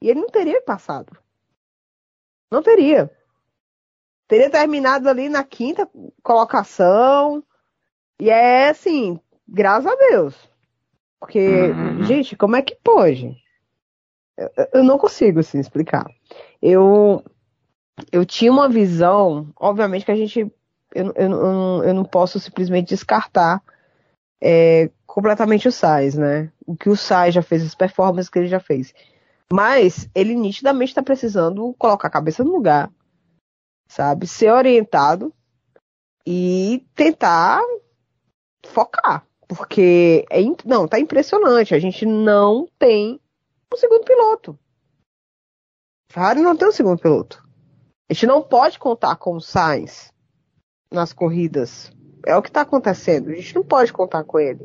e ele não teria passado. Não teria. Teria terminado ali na quinta colocação. E é assim, graças a Deus. Porque, uhum. gente, como é que pode? Eu, eu não consigo assim explicar. Eu eu tinha uma visão, obviamente que a gente eu, eu, eu, eu não posso simplesmente descartar é, completamente o Sais, né? O que o Sais já fez, as performances que ele já fez. Mas ele nitidamente está precisando colocar a cabeça no lugar, sabe? Ser orientado e tentar focar. Porque é não, tá impressionante. A gente não tem um segundo piloto. Ferrari não tem um segundo piloto. A gente não pode contar com o Sainz nas corridas é o que está acontecendo. A gente não pode contar com ele.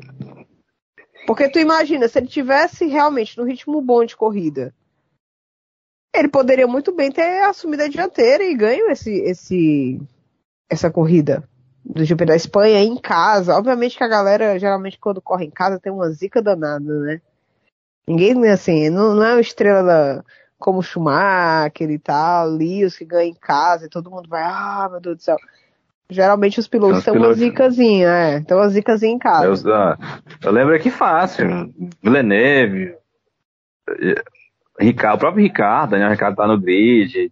Porque tu imagina, se ele tivesse realmente no ritmo bom de corrida, ele poderia muito bem ter assumido a dianteira e ganho esse, esse, essa corrida do GP da Espanha em casa. Obviamente que a galera, geralmente, quando corre em casa, tem uma zica danada, né? Ninguém, assim, não, não é uma estrela da, como Schumacher e tal, Lewis que ganha em casa e todo mundo vai, ah, meu Deus do céu. Geralmente os pilotos têm uma zicazinha, é. Tem uma zicazinha em casa. Eu, ah, eu lembro aqui fácil. Villeneuve, Ricardo, o próprio Ricardo, né? O Ricardo tá no grid.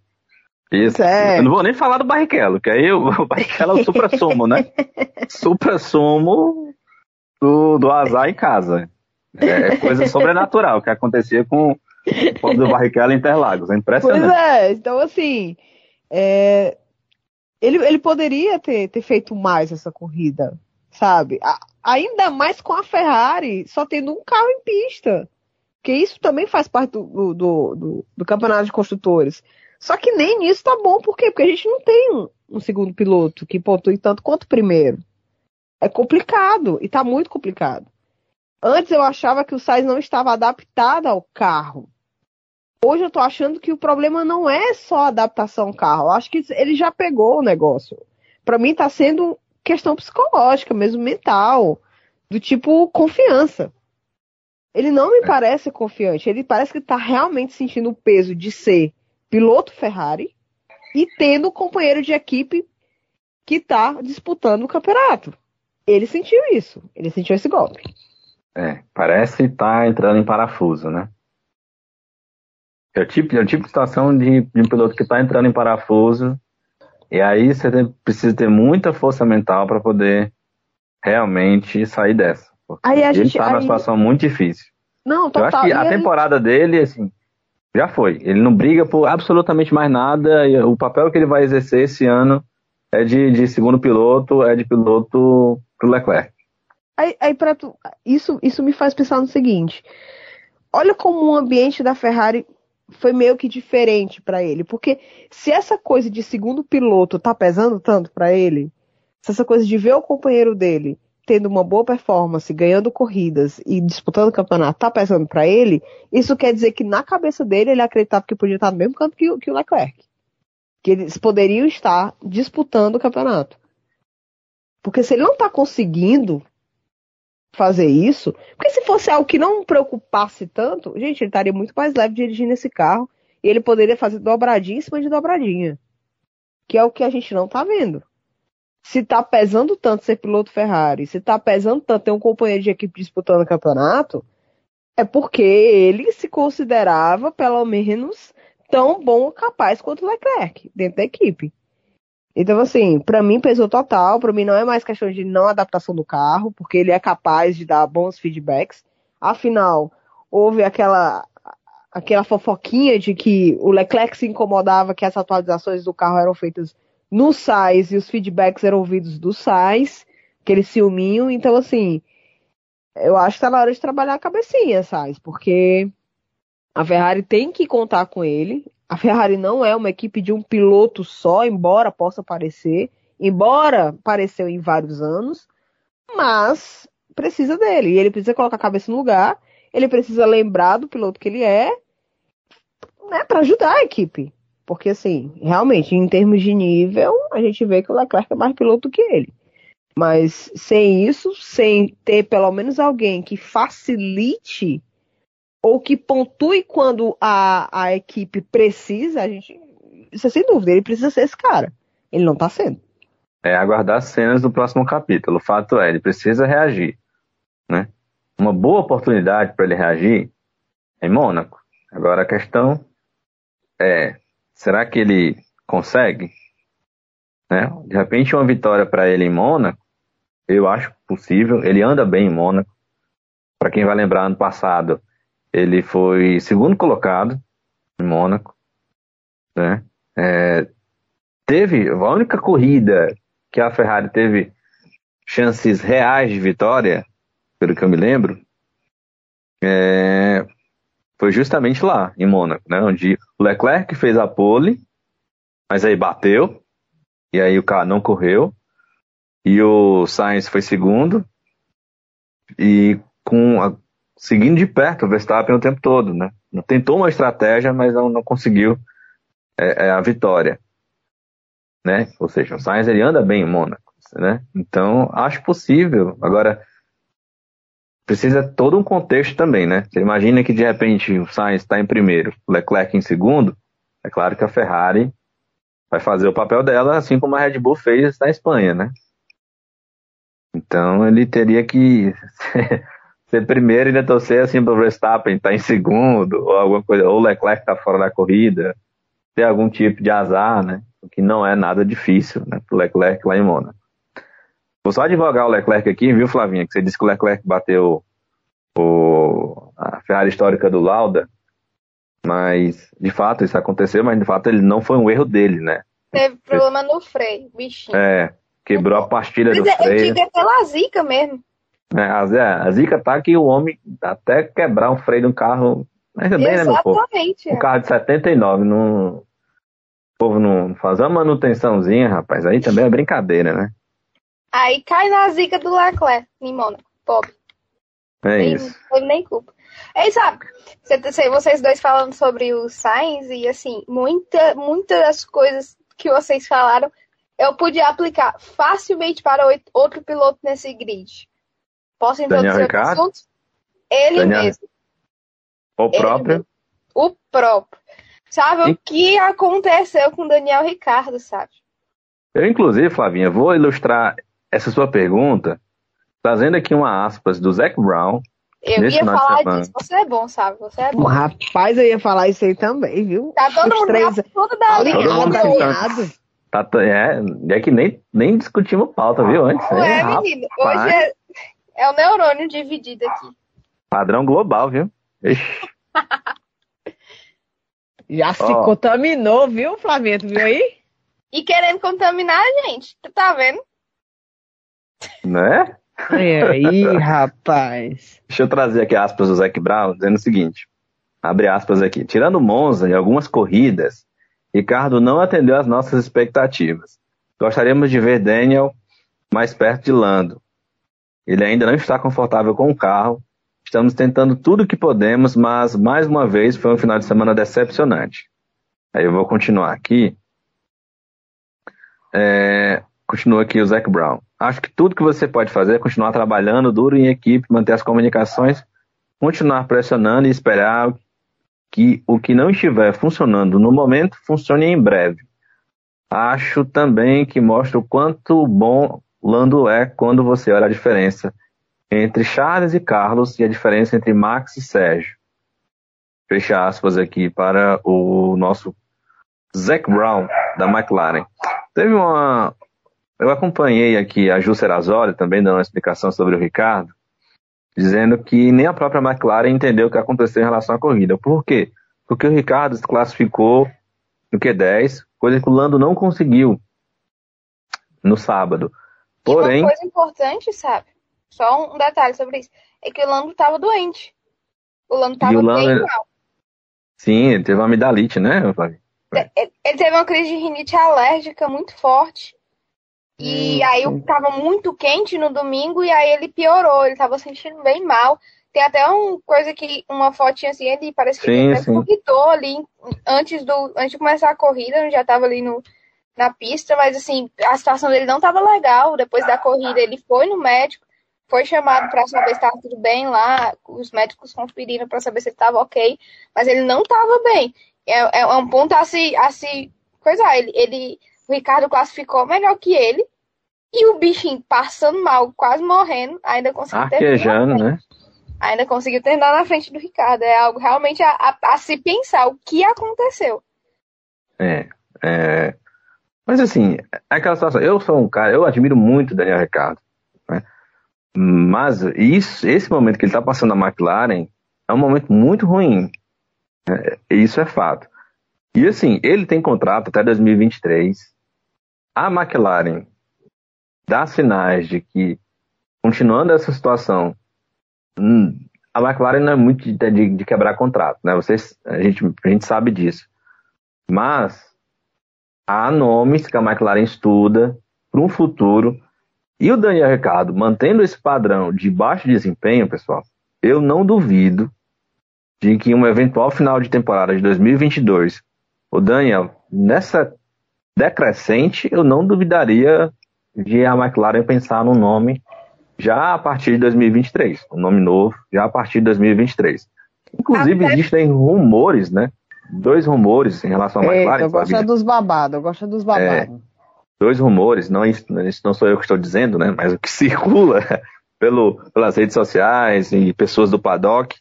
Isso. É. Eu não vou nem falar do Barrichello, que aí o, o Barrichello é o supra-sumo, né? supra-sumo do, do azar em casa. É, é coisa sobrenatural que acontecia com o do Barrichello em Interlagos. É impressionante. Pois é, então assim, é, ele, ele poderia ter, ter feito mais essa corrida, sabe? A, ainda mais com a Ferrari só tendo um carro em pista. Porque isso também faz parte do, do, do, do campeonato de construtores. Só que nem nisso tá bom, por quê? Porque a gente não tem um, um segundo piloto que pontue tanto quanto o primeiro. É complicado, e tá muito complicado. Antes eu achava que o Sainz não estava adaptado ao carro. Hoje eu tô achando que o problema não é só a adaptação ao carro. Eu acho que ele já pegou o negócio. Para mim tá sendo questão psicológica, mesmo mental, do tipo confiança. Ele não me é. parece confiante. Ele parece que tá realmente sentindo o peso de ser piloto Ferrari e tendo um companheiro de equipe que tá disputando o campeonato. Ele sentiu isso. Ele sentiu esse golpe. É, parece estar tá entrando em parafuso, né? É o tipo, é o tipo de situação de, de um piloto que está entrando em parafuso. E aí você tem, precisa ter muita força mental para poder realmente sair dessa. Aí a ele está numa situação muito difícil. Não, total. Eu acho que a temporada dele, assim, Já foi. Ele não briga por absolutamente mais nada. E o papel que ele vai exercer esse ano é de, de segundo piloto, é de piloto pro Leclerc. Aí, aí tu, isso, isso me faz pensar no seguinte: olha como o ambiente da Ferrari foi meio que diferente para ele, porque se essa coisa de segundo piloto tá pesando tanto para ele, se essa coisa de ver o companheiro dele tendo uma boa performance, ganhando corridas e disputando o campeonato tá pesando para ele, isso quer dizer que na cabeça dele ele acreditava que podia estar no mesmo canto que, que o Leclerc. Que eles poderiam estar disputando o campeonato. Porque se ele não tá conseguindo fazer isso, porque se fosse algo que não preocupasse tanto, gente, ele estaria muito mais leve dirigindo esse carro e ele poderia fazer dobradinha em cima de dobradinha. Que é o que a gente não tá vendo se tá pesando tanto ser piloto Ferrari, se tá pesando tanto ter um companheiro de equipe disputando o campeonato, é porque ele se considerava, pelo menos, tão bom ou capaz quanto o Leclerc dentro da equipe. Então, assim, para mim pesou total. Para mim não é mais questão de não adaptação do carro, porque ele é capaz de dar bons feedbacks. Afinal, houve aquela aquela fofoquinha de que o Leclerc se incomodava que as atualizações do carro eram feitas no SAIS e os feedbacks eram ouvidos do SAIS, aquele ciúminho. Então, assim, eu acho que tá na hora de trabalhar a cabecinha, SAIS, porque a Ferrari tem que contar com ele. A Ferrari não é uma equipe de um piloto só, embora possa parecer, embora pareceu em vários anos, mas precisa dele. E ele precisa colocar a cabeça no lugar, ele precisa lembrar do piloto que ele é, né, para ajudar a equipe. Porque, assim, realmente, em termos de nível, a gente vê que o Leclerc é mais piloto que ele. Mas sem isso, sem ter pelo menos alguém que facilite ou que pontue quando a, a equipe precisa, a gente. Isso é sem dúvida, ele precisa ser esse cara. Ele não tá sendo. É aguardar as cenas do próximo capítulo. O fato é, ele precisa reagir. Né? Uma boa oportunidade para ele reagir é em Mônaco. Agora a questão é Será que ele consegue? Né? De repente, uma vitória para ele em Mônaco, eu acho possível. Ele anda bem em Mônaco. Para quem vai lembrar, ano passado, ele foi segundo colocado em Mônaco. Né? É, teve a única corrida que a Ferrari teve chances reais de vitória, pelo que eu me lembro, é, foi justamente lá, em Mônaco, né? Onde o Leclerc fez a pole, mas aí bateu, e aí o carro não correu, e o Sainz foi segundo, e com a, seguindo de perto o Verstappen o tempo todo, né? Tentou uma estratégia, mas não, não conseguiu é, é, a vitória, né? Ou seja, o Sainz ele anda bem em Mônaco, né? Então acho possível. Agora precisa todo um contexto também, né? Você imagina que de repente o Sainz está em primeiro, o Leclerc em segundo, é claro que a Ferrari vai fazer o papel dela, assim como a Red Bull fez na Espanha, né? Então ele teria que ser, primeiro e ainda torcer assim para o Verstappen estar tá em segundo, ou alguma coisa, ou o Leclerc está fora da corrida, ter algum tipo de azar, né? O que não é nada difícil, né? Para o Leclerc lá em Mônaco. Vou só advogar o Leclerc aqui, viu, Flavinha? Que você disse que o Leclerc bateu o, a Ferrari histórica do Lauda, mas de fato isso aconteceu, mas de fato ele não foi um erro dele, né? Teve problema no freio, bichinho. É, quebrou a pastilha mas do é, freio. Eu digo é pela zica mesmo. É, a, a zica tá que o homem até quebrar um freio de um carro. Ainda bem, né, meu povo? Um carro de 79, não. O povo não fazer uma manutençãozinha, rapaz, aí também é brincadeira, né? Aí cai na zica do Leclerc em Mônaco. Pobre. É nem, isso. Teve nem culpa. É isso, sabe? Vocês dois falando sobre o Sainz e assim, muita, muitas das coisas que vocês falaram eu podia aplicar facilmente para outro piloto nesse grid. Posso introduzir Daniel Ricardo? assunto? Ele Daniel... mesmo. O próprio? Mesmo. O próprio. Sabe e... o que aconteceu com Daniel Ricardo, sabe? Eu, inclusive, Flavinha, vou ilustrar essa sua pergunta, trazendo aqui uma aspas do Zac Brown. Eu ia falar disso, você é bom, sabe? Você é bom. Rapaz, eu ia falar isso aí também, viu? Tá todo Os mundo três... todo da alinhado. Tá, é, é que nem, nem discutimos pauta, viu? Antes. Não é, é menino. Hoje é, é o neurônio dividido aqui. Padrão global, viu? Já se oh. contaminou, viu, Flavinha? Tu viu aí? E querendo contaminar a gente, tu tá vendo? Né? E aí, rapaz? Deixa eu trazer aqui aspas do Zac Brown, dizendo o seguinte. Abre aspas aqui. Tirando Monza e algumas corridas, Ricardo não atendeu às nossas expectativas. Gostaríamos de ver Daniel mais perto de Lando. Ele ainda não está confortável com o carro. Estamos tentando tudo o que podemos, mas mais uma vez foi um final de semana decepcionante. Aí eu vou continuar aqui. É, continua aqui o Zac Brown. Acho que tudo que você pode fazer é continuar trabalhando duro em equipe, manter as comunicações, continuar pressionando e esperar que o que não estiver funcionando no momento funcione em breve. Acho também que mostra o quanto bom Lando é quando você olha a diferença entre Charles e Carlos e a diferença entre Max e Sérgio. Fecha aspas aqui para o nosso Zac Brown da McLaren. Teve uma. Eu acompanhei aqui a Ju Serazoli também dando uma explicação sobre o Ricardo, dizendo que nem a própria McLaren entendeu o que aconteceu em relação à corrida. Por quê? Porque o Ricardo se classificou no Q10, coisa que o Lando não conseguiu no sábado. Porém, e uma coisa importante, sabe? Só um detalhe sobre isso. É que o Lando estava doente. O Lando estava bem é- mal. Sim, ele teve uma amidalite, né, Flávio? Ele teve uma crise de rinite alérgica muito forte. E hum, aí estava muito quente no domingo e aí ele piorou, ele estava sentindo bem mal. Tem até uma coisa que, uma fotinha assim, ele parece que sim, ele vomitou ali antes, do, antes de começar a corrida, já estava ali no, na pista, mas assim, a situação dele não estava legal. Depois da corrida, ele foi no médico, foi chamado para saber se estava tudo bem lá. Os médicos conferiram para saber se ele estava ok, mas ele não estava bem. É, é, um ponto a se, a se coisar. Ele, ele, o Ricardo classificou melhor que ele. E o bichinho passando mal, quase morrendo, ainda conseguiu Arquejando, né? Ainda conseguiu terminar na frente do Ricardo. É algo realmente a, a, a se pensar o que aconteceu. É, é, mas assim, é aquela situação. Eu sou um cara, eu admiro muito Daniel Ricardo. Né? Mas isso, esse momento que ele está passando na McLaren é um momento muito ruim. Né? Isso é fato. E assim, ele tem contrato até 2023. A McLaren dá sinais de que, continuando essa situação, hum, a McLaren não é muito de, de, de quebrar contrato, né? Vocês, a gente, a gente sabe disso. Mas há nomes que a McLaren estuda para um futuro. E o Daniel Ricardo, mantendo esse padrão de baixo desempenho, pessoal, eu não duvido de que um eventual final de temporada de 2022, o Daniel, nessa decrescente, eu não duvidaria de a McLaren pensar no nome já a partir de 2023, um nome novo, já a partir de 2023. Inclusive, existem rumores, né? Dois rumores em relação a McLaren. eu gosto dos babados, eu gosto dos babados. É, dois rumores, não, isso, isso não sou eu que estou dizendo, né? Mas o que circula pelo, pelas redes sociais e pessoas do paddock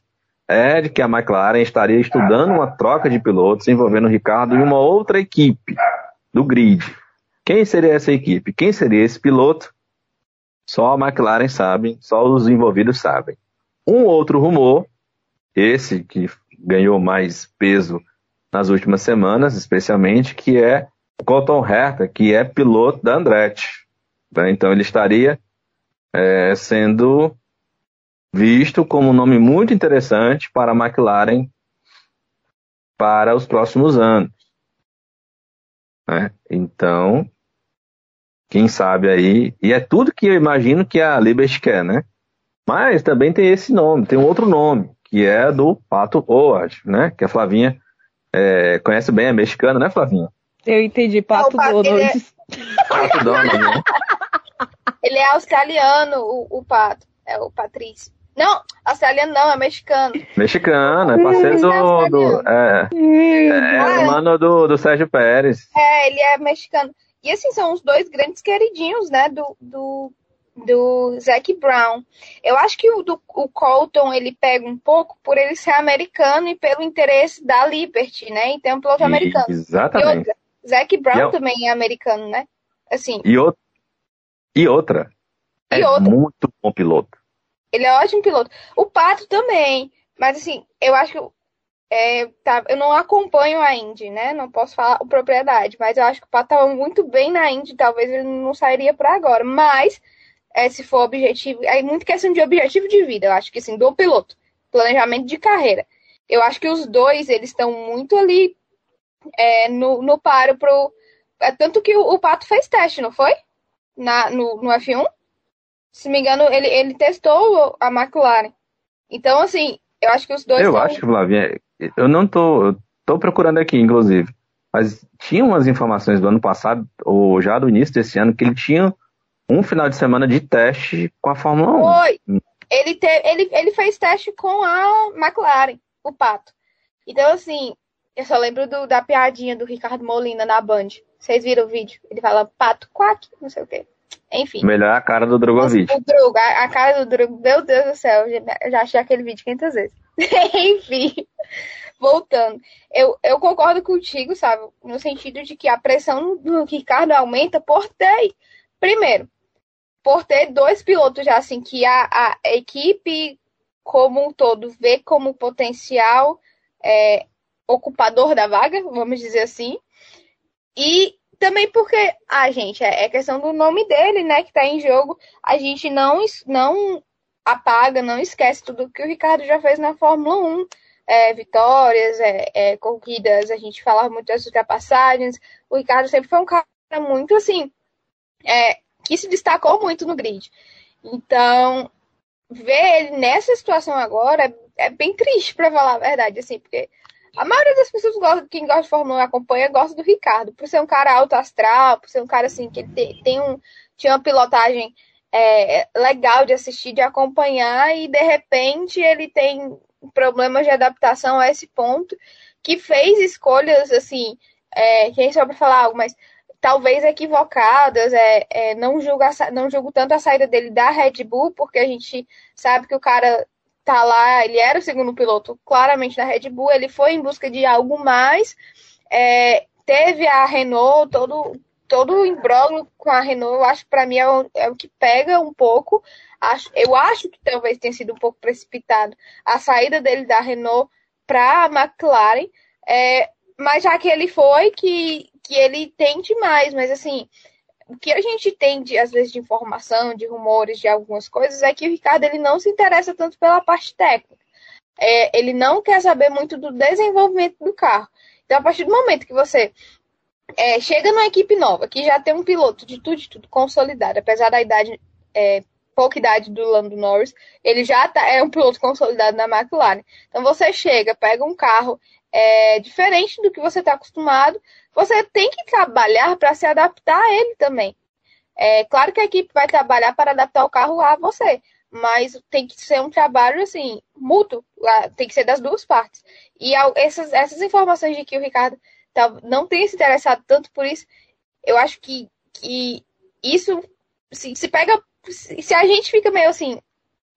é de que a McLaren estaria estudando uma troca de pilotos envolvendo o Ricardo e uma outra equipe do grid. Quem seria essa equipe? Quem seria esse piloto? Só a McLaren sabe, só os envolvidos sabem. Um outro rumor, esse que ganhou mais peso nas últimas semanas, especialmente, que é o Colton Herta, que é piloto da Andretti. Né? Então ele estaria é, sendo visto como um nome muito interessante para a McLaren para os próximos anos. Né? Então, quem sabe aí, e é tudo que eu imagino que a Liberty quer, né? Mas também tem esse nome, tem outro nome, que é do Pato Howard, né? Que a Flavinha é, conhece bem, é mexicano, né, Flavinha? Eu entendi, Pato Donald. Ele é... Pato Donald, né? Ele é australiano, o, o Pato. É o Patrício. Não, australiano não, é mexicano. Mexicano, é parceiro do. do é, é, é irmão do, do Sérgio Pérez. É, ele é mexicano. E assim, são os dois grandes queridinhos, né, do, do, do Zac Brown. Eu acho que o, do, o Colton ele pega um pouco por ele ser americano e pelo interesse da Liberty, né? Então, piloto americano. Exatamente. E outra, Zac Brown e também é americano, né? Assim. E, o, e outra. E é outra. muito bom piloto. Ele é ótimo piloto. O Pato também. Mas assim, eu acho que é, tá, eu não acompanho a Indy, né? Não posso falar com propriedade, mas eu acho que o Pato estava muito bem na Indy, talvez ele não sairia para agora. Mas, é, se for objetivo, é muito questão de objetivo de vida, eu acho que sim, do piloto, planejamento de carreira. Eu acho que os dois, eles estão muito ali é, no, no paro pro. É, tanto que o, o, Pato fez teste, não foi? Na, no, no F1? Se me engano, ele, ele testou a McLaren. Então, assim, eu acho que os dois. Eu acho, Flavinha, eu não tô, eu tô procurando aqui, inclusive, mas tinha umas informações do ano passado, ou já do início desse ano, que ele tinha um final de semana de teste com a Fórmula 1. Foi. Ele, te, ele, ele fez teste com a McLaren, o Pato. Então, assim, eu só lembro do, da piadinha do Ricardo Molina na Band. Vocês viram o vídeo? Ele fala pato, quack, não sei o quê. Enfim. Melhor a cara do Drogovic. O Drogo, a, a, cara do Drogo, meu Deus do céu, eu já, já achei aquele vídeo 500 vezes. Enfim, voltando. Eu, eu concordo contigo, sabe? No sentido de que a pressão do Ricardo aumenta por ter, primeiro, por ter dois pilotos já assim, que a, a equipe como um todo vê como potencial é, ocupador da vaga, vamos dizer assim. E também porque, ah, gente, é, é questão do nome dele, né, que tá em jogo. A gente não, não apaga, não esquece tudo que o Ricardo já fez na Fórmula 1. É, vitórias, é, é, corridas, a gente falava muito das ultrapassagens. O Ricardo sempre foi um cara muito assim, é, que se destacou muito no grid. Então, ver ele nessa situação agora é, é bem triste, para falar a verdade, assim, porque a maioria das pessoas gosta, quem gosta de Fórmula 1 acompanha, gosta do Ricardo, por ser um cara alto astral, por ser um cara assim, que ele tem, tem um, tinha uma pilotagem é, legal de assistir, de acompanhar, e de repente ele tem problemas de adaptação a esse ponto, que fez escolhas assim, é, quem só para falar algo, mas talvez equivocadas, é, é, não, julgo não julgo tanto a saída dele da Red Bull, porque a gente sabe que o cara tá lá, ele era o segundo piloto claramente da Red Bull, ele foi em busca de algo mais, é, teve a Renault, todo, todo o imbróglio com a Renault, eu acho que para mim é o, é o, que pega um pouco, acho, eu acho que talvez tenha sido um pouco precipitado a saída dele da Renault para a McLaren, é, mas já que ele foi, que, que ele tente mais, mas assim, o que a gente tem, de, às vezes, de informação, de rumores, de algumas coisas, é que o Ricardo ele não se interessa tanto pela parte técnica. É, ele não quer saber muito do desenvolvimento do carro. Então, a partir do momento que você é, chega numa equipe nova, que já tem um piloto de tudo, de tudo consolidado, apesar da idade, é, pouca idade do Lando Norris, ele já tá, é um piloto consolidado na McLaren. Então, você chega, pega um carro é, diferente do que você está acostumado, você tem que trabalhar para se adaptar a ele também. É claro que a equipe vai trabalhar para adaptar o carro a você, mas tem que ser um trabalho assim mútuo, tem que ser das duas partes. E essas, essas informações de que o Ricardo tá, não tem se interessado tanto por isso, eu acho que, que isso se, se pega. Se a gente fica meio assim,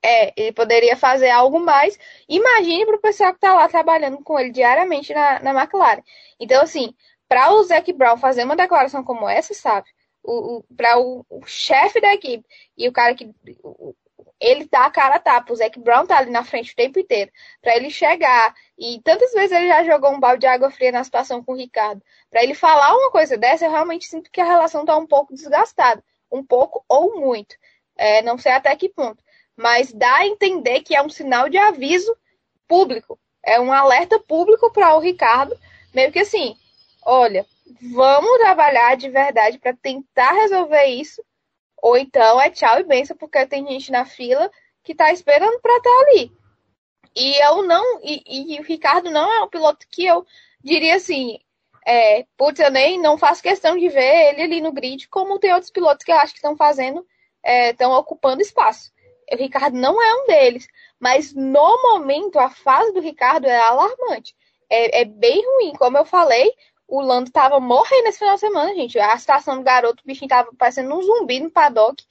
é, ele poderia fazer algo mais. Imagine para o pessoal que está lá trabalhando com ele diariamente na, na McLaren. Então, assim, para o Zac Brown fazer uma declaração como essa, sabe? O, o para o, o chefe da equipe e o cara que. O, ele dá a cara tapa. O Zac Brown tá ali na frente o tempo inteiro. para ele chegar. E tantas vezes ele já jogou um balde de água fria na situação com o Ricardo. para ele falar uma coisa dessa, eu realmente sinto que a relação tá um pouco desgastada. Um pouco ou muito. É, não sei até que ponto. Mas dá a entender que é um sinal de aviso público. É um alerta público para o Ricardo. Meio que assim, olha, vamos trabalhar de verdade para tentar resolver isso, ou então é tchau e benção, porque tem gente na fila que está esperando para estar tá ali. E eu não, e, e, o Ricardo não é um piloto que eu diria assim, é, putz, eu nem não faço questão de ver ele ali no grid, como tem outros pilotos que eu acho que estão fazendo, estão é, ocupando espaço. O Ricardo não é um deles, mas no momento a fase do Ricardo é alarmante. É, é bem ruim, como eu falei, o Lando tava morrendo esse final de semana, gente. A situação do garoto, o bichinho tava parecendo um zumbi no paddock.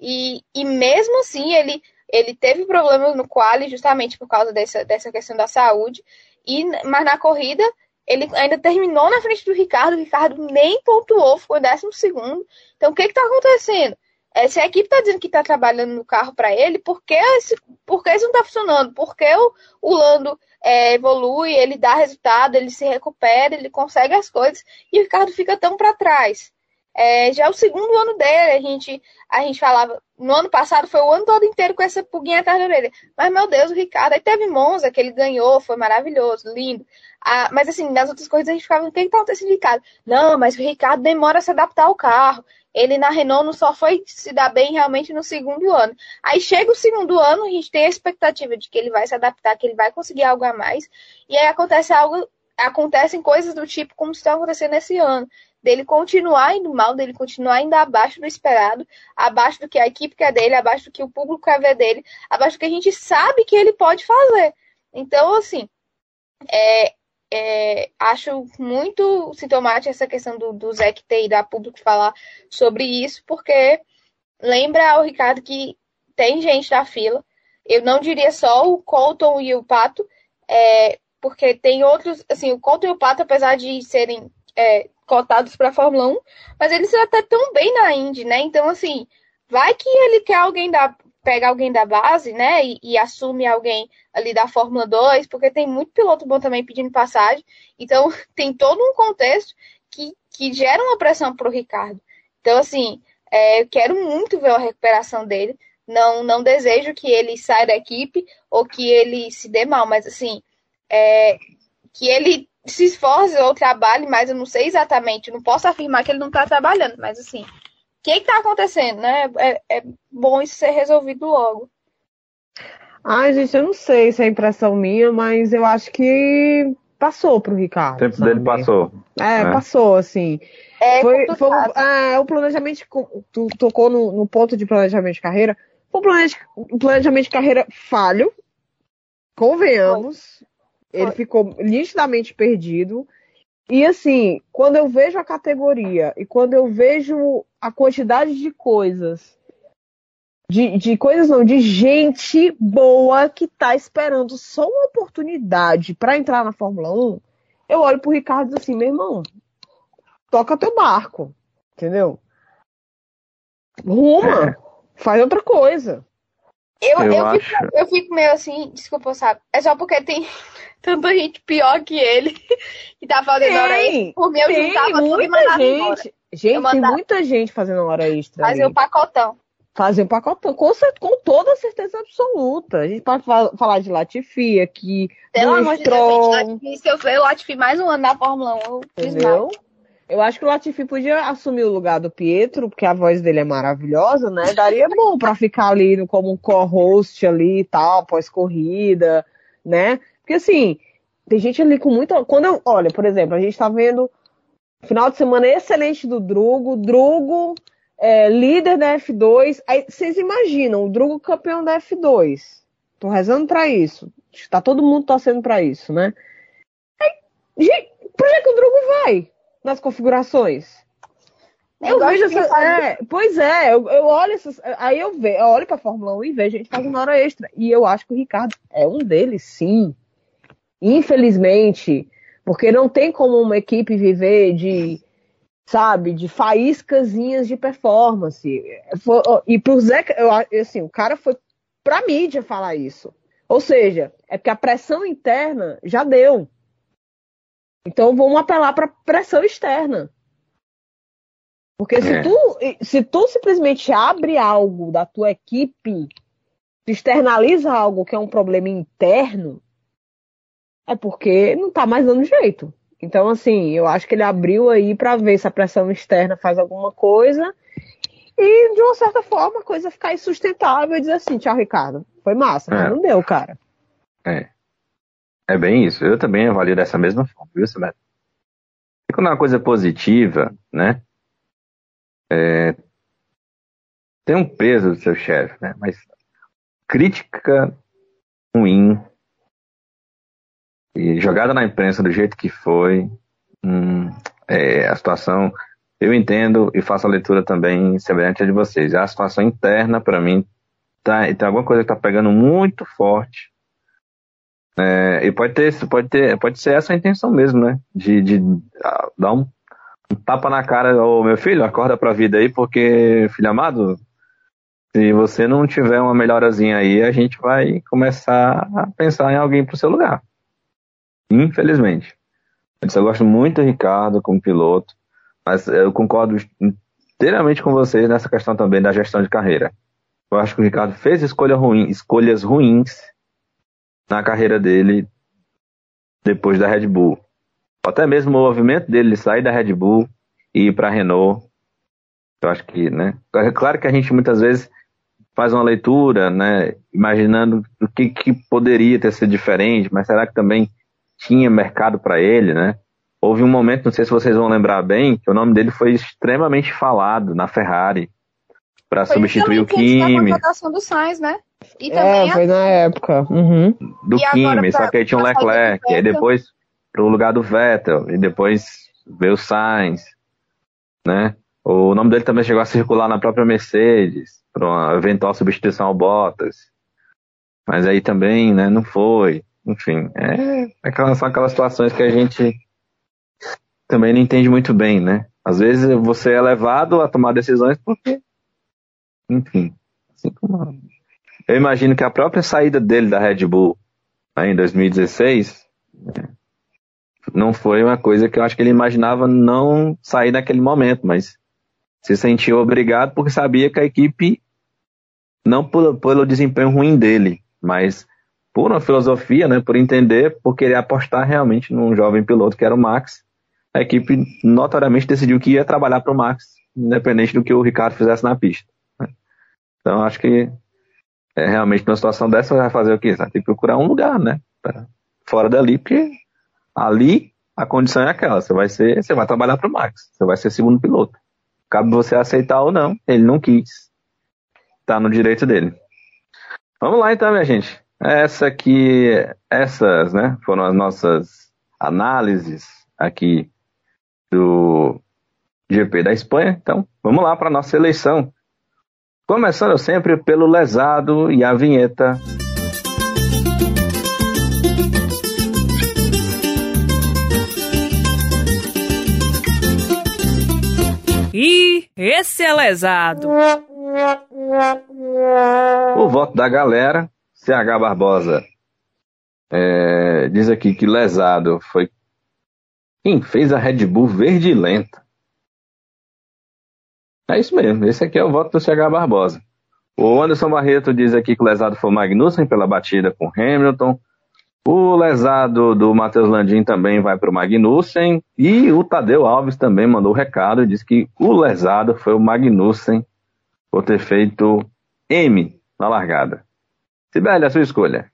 E, e mesmo assim, ele, ele teve problemas no quali justamente por causa dessa, dessa questão da saúde. E, mas na corrida, ele ainda terminou na frente do Ricardo. O Ricardo nem pontuou, ficou décimo segundo. Então, o que que tá acontecendo? É, se a equipe está dizendo que está trabalhando no carro para ele, por que, esse, por que isso não está funcionando? Por que o, o Lando é, evolui, ele dá resultado, ele se recupera, ele consegue as coisas e o Ricardo fica tão para trás? É, já é o segundo ano dele, a gente, a gente falava, no ano passado foi o ano todo inteiro com essa pulguinha atrás da orelha. Mas, meu Deus, o Ricardo, aí teve Monza, que ele ganhou, foi maravilhoso, lindo. Ah, mas, assim, nas outras coisas a gente ficava, o que está acontecendo, Ricardo? Não, mas o Ricardo demora a se adaptar ao carro. Ele na Renault não só foi se dar bem realmente no segundo ano. Aí chega o segundo ano, a gente tem a expectativa de que ele vai se adaptar, que ele vai conseguir algo a mais. E aí acontece algo, acontecem coisas do tipo como está acontecendo esse ano dele continuar indo mal, dele continuar ainda abaixo do esperado, abaixo do que a equipe quer dele, abaixo do que o público quer ver dele, abaixo do que a gente sabe que ele pode fazer. Então, assim, é, é, acho muito sintomática essa questão do, do Zé ter ido a público falar sobre isso, porque lembra ao Ricardo que tem gente na fila. Eu não diria só o Colton e o Pato, é, porque tem outros, assim, o Colton e o Pato, apesar de serem é, cotados para a Fórmula 1, mas eles até tão bem na Indy, né? Então, assim, vai que ele quer alguém da pega alguém da base, né, e, e, assume alguém ali da Fórmula 2, porque tem muito piloto bom também pedindo passagem. Então, tem todo um contexto que, que gera uma pressão para o Ricardo. Então, assim, é, eu quero muito ver a recuperação dele. Não, não desejo que ele saia da equipe ou que ele se dê mal, mas, assim, é, que ele se esforce ou trabalhe, mas eu não sei exatamente, não posso afirmar que ele não está trabalhando, mas assim, que está acontecendo, né? É, é, bom isso ser resolvido logo. Ai, gente, eu não sei se é impressão minha, mas eu acho que passou pro Ricardo. O tempo sabe? dele passou. É, é, passou, assim. É, foi, foi é, o planejamento, tu tocou no, no, ponto de planejamento de carreira, foi um planejamento de carreira falho, convenhamos, ele ficou nitidamente perdido. E assim, quando eu vejo a categoria e quando eu vejo a quantidade de coisas, de, de coisas não, de gente boa que tá esperando só uma oportunidade para entrar na Fórmula 1, eu olho pro Ricardo e digo assim, meu irmão, toca teu barco, entendeu? Ruma, faz outra coisa. Eu, eu, eu, fico, eu fico meio assim, desculpa, sabe? É só porque tem tanta gente pior que ele que tá fazendo tem, hora extra. Por mim, eu tem juntava muita tudo e mandava gente. Embora. Gente, mandava... tem muita gente fazendo hora extra. Fazer o um pacotão. Fazer um pacotão, com, com toda certeza absoluta. A gente pode falar de Latifi aqui. Pelo amor de Deus, Latifi, se eu ver o Latifi mais um ano na Fórmula 1, eu Entendeu? Eu acho que o Latifi podia assumir o lugar do Pietro, porque a voz dele é maravilhosa, né? Daria bom para ficar ali como um co-host ali e tal, pós-corrida, né? Porque assim, tem gente ali com muita. Quando eu. Olha, por exemplo, a gente tá vendo final de semana excelente do Drugo, Drugo é, líder da F2. Aí vocês imaginam, o Drugo campeão da F2. Tô rezando para isso. Tá todo mundo torcendo para isso, né? Aí, gente, pra onde é que o Drugo vai? Nas configurações. Eu, vejo essa, é, pois é, eu, eu olho essas, aí eu vejo, eu olho para Fórmula 1 e vejo a gente fazendo hora extra. E eu acho que o Ricardo é um deles, sim. Infelizmente, porque não tem como uma equipe viver de, sabe, de faíscazinhas de performance. E pro Zé, eu, assim, o cara foi pra mídia falar isso. Ou seja, é porque a pressão interna já deu. Então vamos apelar para pressão externa. Porque se, é. tu, se tu simplesmente abre algo da tua equipe, externaliza algo que é um problema interno, é porque não tá mais dando jeito. Então, assim, eu acho que ele abriu aí para ver se a pressão externa faz alguma coisa e, de uma certa forma, a coisa ficar insustentável e dizer assim, tchau, Ricardo. Foi massa, é. mas não deu, cara. É. É bem isso. Eu também avalio dessa mesma forma, viu, Silvestre? E quando é uma coisa positiva, né? É, tem um peso do seu chefe, né? Mas crítica ruim e jogada na imprensa do jeito que foi, hum, é, a situação eu entendo e faço a leitura também semelhante a de vocês. A situação interna, para mim, tá, tem alguma coisa que está pegando muito forte é, e pode ter, pode ter, pode ser essa a intenção mesmo, né? De, de dar um, um, tapa na cara, ô meu filho, acorda pra vida aí, porque, filho amado, Se você não tiver uma melhorazinha aí, a gente vai começar a pensar em alguém pro seu lugar. Infelizmente. Eu gosto muito do Ricardo como piloto, mas eu concordo inteiramente com vocês nessa questão também da gestão de carreira. Eu acho que o Ricardo fez escolha ruim, escolhas ruins na carreira dele depois da Red Bull. Até mesmo o movimento dele sair da Red Bull e ir para a Renault. Eu acho que, né? É claro que a gente muitas vezes faz uma leitura, né? Imaginando o que, que poderia ter sido diferente, mas será que também tinha mercado para ele, né? Houve um momento, não sei se vocês vão lembrar bem, que o nome dele foi extremamente falado na Ferrari para substituir o Kimi. A contratação do Sainz, né? E também é, foi a... na época. Uhum. Do e Kimi, só que aí tinha um Leclerc, e aí depois pro lugar do Vettel, e depois veio o Sainz, né? O nome dele também chegou a circular na própria Mercedes, para uma eventual substituição ao Bottas. Mas aí também, né, não foi. Enfim, é, aquelas, são aquelas situações que a gente também não entende muito bem, né? Às vezes você é levado a tomar decisões porque, enfim, assim como eu imagino que a própria saída dele da Red Bull né, em 2016 né, não foi uma coisa que eu acho que ele imaginava não sair naquele momento, mas se sentiu obrigado porque sabia que a equipe, não por, pelo desempenho ruim dele, mas por uma filosofia, né, por entender, por querer apostar realmente num jovem piloto que era o Max, a equipe notoriamente decidiu que ia trabalhar para o Max, independente do que o Ricardo fizesse na pista. Então acho que é, realmente numa situação dessa vai fazer o quê? Você vai ter que procurar um lugar, né? Fora dali, porque ali a condição é aquela, você vai ser, você vai trabalhar para o Max, você vai ser segundo piloto. Cabe você aceitar ou não, ele não quis. Tá no direito dele. Vamos lá então, minha gente. Essa aqui, essas, né, foram as nossas análises aqui do GP da Espanha. Então, vamos lá para nossa eleição. Começando sempre pelo lesado e a vinheta. E esse é lesado. O voto da galera, CH Barbosa, é, diz aqui que lesado foi quem fez a Red Bull verde lenta. É isso mesmo, esse aqui é o voto do CH Barbosa. O Anderson Barreto diz aqui que o lesado foi o Magnussen pela batida com Hamilton. O lesado do Matheus Landim também vai para o Magnussen. E o Tadeu Alves também mandou o recado e disse que o lesado foi o Magnussen por ter feito M na largada. Sibeli, a sua escolha.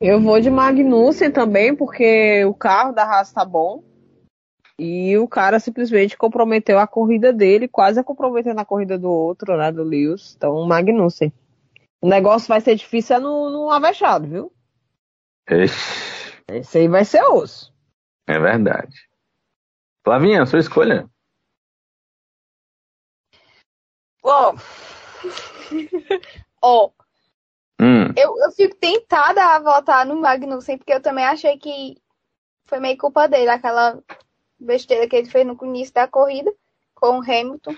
Eu vou de Magnussen também, porque o carro da Haas tá bom. E o cara simplesmente comprometeu a corrida dele, quase comprometendo a corrida do outro, né, do Lewis. Então, Magnussen. O negócio vai ser difícil é no, no avexado, viu? Ixi. Esse aí vai ser osso. É verdade. Flavinha, sua escolha. Ó. Ó. Hum. Eu, eu fico tentada a votar no Magnussen, porque eu também achei que foi meio culpa dele, aquela besteira que ele fez no início da corrida com o Hamilton.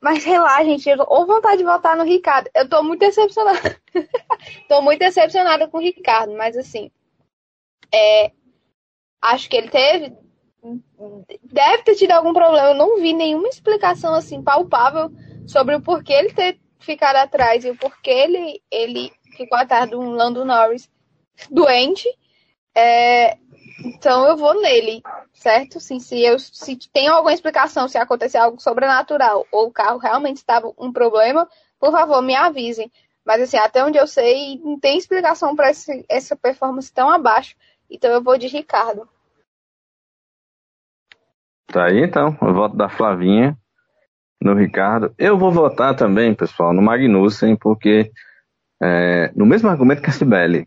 Mas sei lá, gente, eu ou vontade de votar no Ricardo. Eu tô muito decepcionada. tô muito decepcionada com o Ricardo, mas assim. É, acho que ele teve. Deve ter tido algum problema. Eu não vi nenhuma explicação assim palpável sobre o porquê ele ter ficado atrás e o porquê ele, ele ficou atrás do Lando Norris doente. É, então eu vou nele, certo? Sim, se eu se tem alguma explicação, se acontecer algo sobrenatural ou o carro realmente estava um problema, por favor, me avisem. Mas assim, até onde eu sei, não tem explicação para essa performance tão abaixo. Então eu vou de Ricardo. Tá aí então, o voto da Flavinha no Ricardo. Eu vou votar também, pessoal, no Magnussen, porque é, no mesmo argumento que a Sibeli,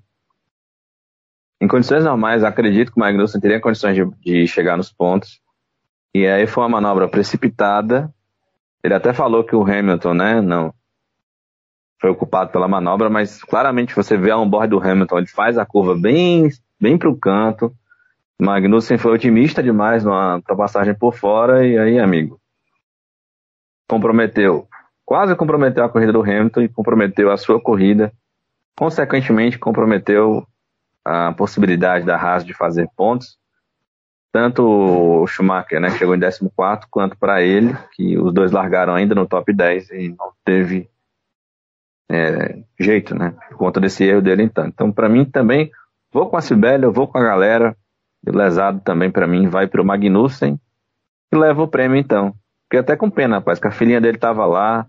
em condições normais, acredito que o Magnussen teria condições de, de chegar nos pontos. E aí foi uma manobra precipitada. Ele até falou que o Hamilton, né, não foi ocupado pela manobra, mas claramente você vê a on-board do Hamilton, ele faz a curva bem, bem para o canto. Magnussen foi otimista demais numa ultrapassagem por fora e aí, amigo, comprometeu quase comprometeu a corrida do Hamilton e comprometeu a sua corrida. Consequentemente, comprometeu a possibilidade da Haas de fazer pontos. Tanto o Schumacher, né, chegou em 14, quanto para ele, que os dois largaram ainda no top 10 e não teve é, jeito, né, por conta desse erro dele então. Então, para mim também, vou com a Sibeli, eu vou com a galera, o lesado também para mim vai para o Magnussen e leva o prêmio então. Fiquei até com pena, rapaz, que a filhinha dele tava lá,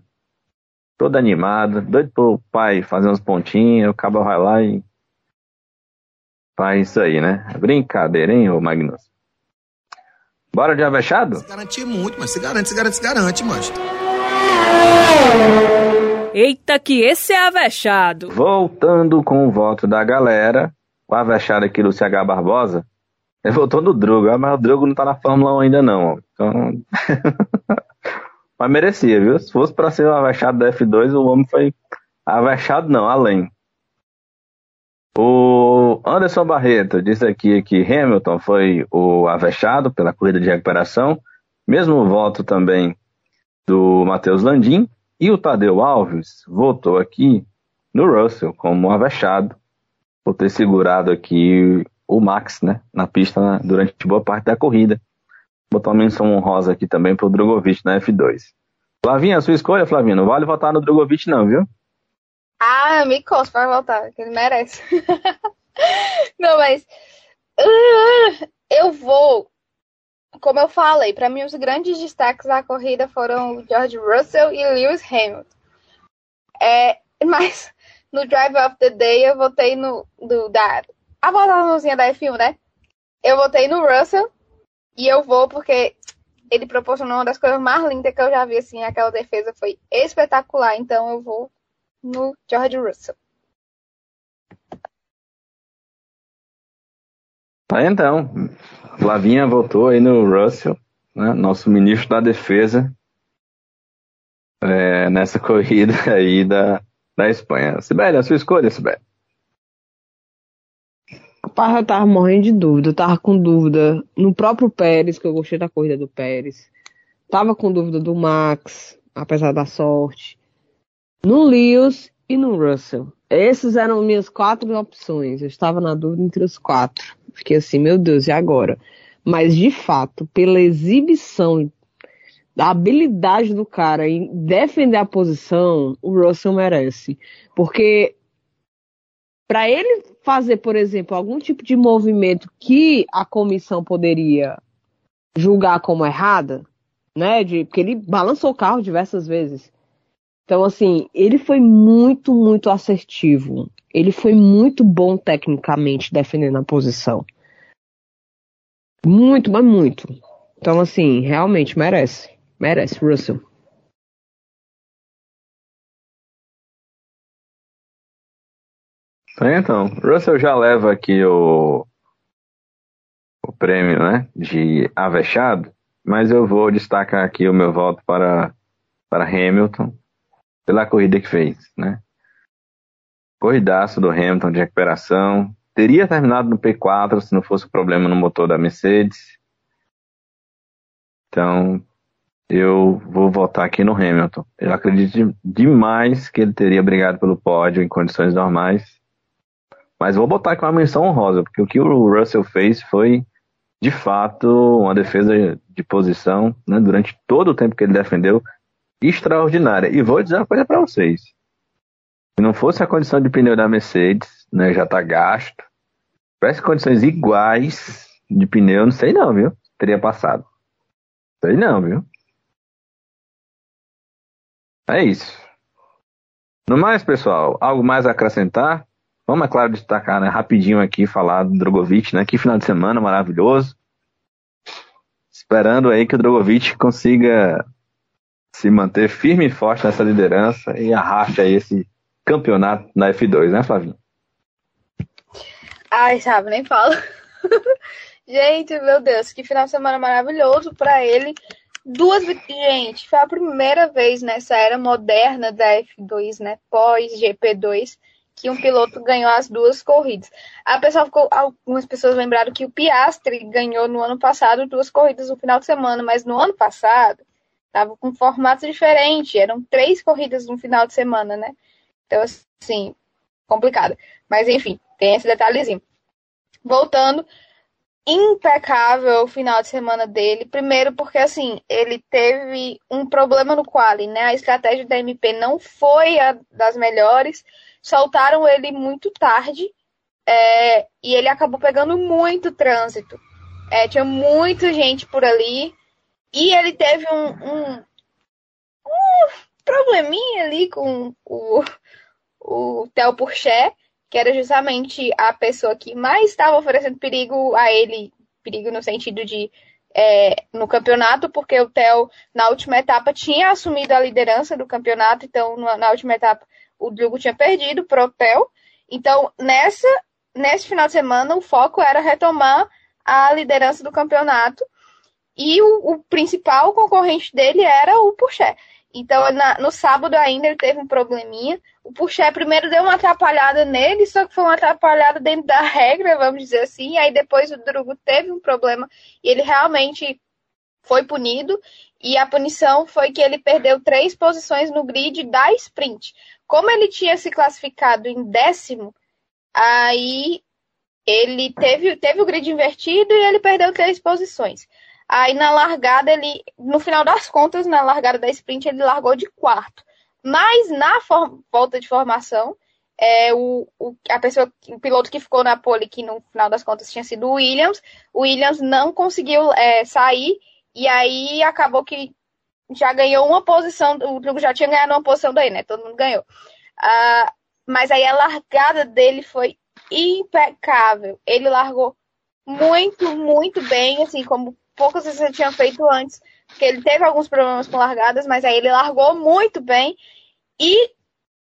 toda animada, doido pro pai fazer uns pontinhos, o cabo vai lá e faz isso aí, né? Brincadeira, hein, ô Magnus? Bora de avexado? Se garante muito, mas se garante, se garante, se garante, mas. Eita, que esse é avexado. Voltando com o voto da galera, o avexado aqui do CH Barbosa, ele votou no Drogo, ah, mas o Drogo não tá na Fórmula 1 ainda não. Então... mas merecia, viu? Se fosse para ser o avexado da F2, o homem foi avexado não, além. O Anderson Barreto disse aqui que Hamilton foi o avexado pela corrida de recuperação, mesmo voto também do Matheus Landim, e o Tadeu Alves votou aqui no Russell como avexado por ter segurado aqui o Max né, na pista durante boa parte da corrida. Botou uma menção honrosa aqui também para o Drogovic na F2. Flavinha, sua escolha, Flavinha, não vale votar no Drogovic não, viu? Ah, me costa para voltar, que ele merece. Não, mas uh, eu vou. Como eu falei, para mim os grandes destaques da corrida foram George Russell e Lewis Hamilton. É, mas no Drive of the Day eu votei no do, da a votaçãozinha da F1, né? Eu votei no Russell e eu vou porque ele proporcionou uma das coisas mais lindas que eu já vi assim, aquela defesa foi espetacular, então eu vou no George Russell. Tá então. Flavinha votou aí no Russell, né, nosso ministro da Defesa, é, nessa corrida aí da, da Espanha. Sibeli, a sua escolha, Sibeli. Rapaz, eu tava morrendo de dúvida. Eu tava com dúvida no próprio Pérez, que eu gostei da corrida do Pérez. Tava com dúvida do Max, apesar da sorte no Lewis e no Russell. Essas eram minhas quatro opções. Eu estava na dúvida entre os quatro. Fiquei assim, meu Deus, e agora? Mas de fato, pela exibição da habilidade do cara em defender a posição, o Russell merece. Porque para ele fazer, por exemplo, algum tipo de movimento que a comissão poderia julgar como errada, né? De, porque ele balançou o carro diversas vezes. Então, assim, ele foi muito, muito assertivo. Ele foi muito bom tecnicamente defendendo a posição. Muito, mas muito. Então, assim, realmente merece. Merece, Russell. Então, Russell já leva aqui o, o prêmio né, de avexado, mas eu vou destacar aqui o meu voto para, para Hamilton pela corrida que fez, né? Corridaço do Hamilton de recuperação. Teria terminado no P4 se não fosse o problema no motor da Mercedes. Então, eu vou votar aqui no Hamilton. Eu acredito demais que ele teria brigado pelo pódio em condições normais. Mas vou botar aqui uma menção honrosa, porque o que o Russell fez foi, de fato, uma defesa de posição né, durante todo o tempo que ele defendeu extraordinária. E vou dizer uma coisa para vocês. Se não fosse a condição de pneu da Mercedes, né, já tá gasto. Tivesse condições iguais de pneu, não sei não, viu? Teria passado. Sei não, viu? É isso. No mais, pessoal, algo mais a acrescentar? Vamos, é claro, destacar né, rapidinho aqui, falar do Drogovic, né? Que final de semana maravilhoso. Esperando aí que o Drogovic consiga se manter firme e forte nessa liderança e arraste esse campeonato na F2, né, Flavinho? Ai, sabe, nem falo. Gente, meu Deus, que final de semana maravilhoso para ele. Duas, gente, foi a primeira vez nessa era moderna da F2, né, pós GP2, que um piloto ganhou as duas corridas. A pessoa ficou, algumas pessoas lembraram que o Piastri ganhou no ano passado duas corridas no final de semana, mas no ano passado Tava com formatos diferentes, eram três corridas no final de semana, né? Então, assim, complicado. Mas enfim, tem esse detalhezinho. Voltando, impecável o final de semana dele. Primeiro porque, assim, ele teve um problema no quali, né? A estratégia da MP não foi a das melhores. Soltaram ele muito tarde é, e ele acabou pegando muito trânsito. É, tinha muita gente por ali. E ele teve um, um, um probleminha ali com o, o Theo Purché, que era justamente a pessoa que mais estava oferecendo perigo a ele, perigo no sentido de é, no campeonato, porque o Theo, na última etapa, tinha assumido a liderança do campeonato, então na, última etapa o Diogo tinha perdido pro Theo. Então, nessa, nesse final de semana, o foco era retomar a liderança do campeonato. E o, o principal concorrente dele era o Puxé. Então, na, no sábado ainda ele teve um probleminha. O Puxé primeiro deu uma atrapalhada nele, só que foi uma atrapalhada dentro da regra, vamos dizer assim. Aí depois o Drugo teve um problema e ele realmente foi punido. E a punição foi que ele perdeu três posições no grid da sprint. Como ele tinha se classificado em décimo, aí ele teve, teve o grid invertido e ele perdeu três posições. Aí na largada, ele, no final das contas, na largada da sprint, ele largou de quarto. Mas na volta de formação, é, o, o, a pessoa, o piloto que ficou na pole, que no final das contas tinha sido o Williams, o Williams não conseguiu é, sair, e aí acabou que já ganhou uma posição, o Drugo já tinha ganhado uma posição daí, né? Todo mundo ganhou. Uh, mas aí a largada dele foi impecável. Ele largou muito, muito bem, assim, como poucas vezes ele tinha feito antes, porque ele teve alguns problemas com largadas, mas aí ele largou muito bem e,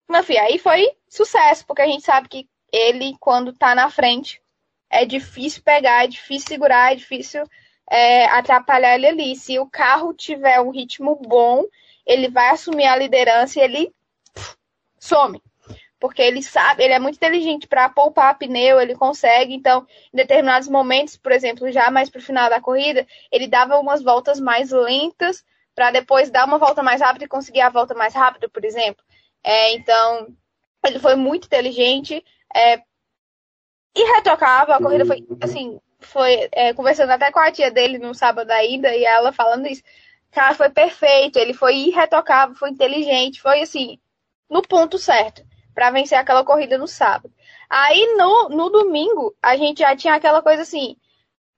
enfim, aí foi sucesso, porque a gente sabe que ele, quando tá na frente, é difícil pegar, é difícil segurar, é difícil é, atrapalhar ele ali. Se o carro tiver um ritmo bom, ele vai assumir a liderança e ele pff, some porque ele sabe, ele é muito inteligente para poupar pneu, ele consegue. Então, em determinados momentos, por exemplo, já mais para o final da corrida, ele dava umas voltas mais lentas para depois dar uma volta mais rápida e conseguir a volta mais rápida, por exemplo. É, então, ele foi muito inteligente é, e retocável. A corrida foi, assim, foi é, conversando até com a tia dele no sábado ainda e ela falando isso. Cara, foi perfeito, ele foi irretocável, foi inteligente, foi assim, no ponto certo para vencer aquela corrida no sábado. Aí no, no domingo, a gente já tinha aquela coisa assim: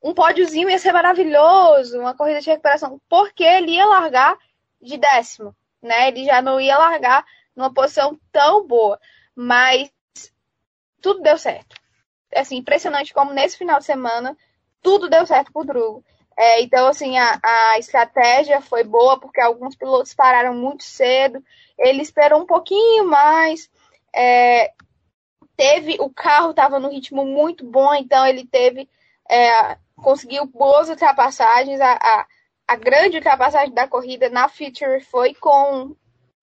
um pódiozinho ia ser maravilhoso, uma corrida de recuperação, porque ele ia largar de décimo, né? Ele já não ia largar numa posição tão boa. Mas tudo deu certo. Assim, impressionante como nesse final de semana tudo deu certo pro Drugo. É, então, assim, a, a estratégia foi boa porque alguns pilotos pararam muito cedo. Ele esperou um pouquinho mais é, teve o carro estava no ritmo muito bom, então ele teve é, conseguiu boas ultrapassagens. A, a, a, grande ultrapassagem da corrida na Feature foi com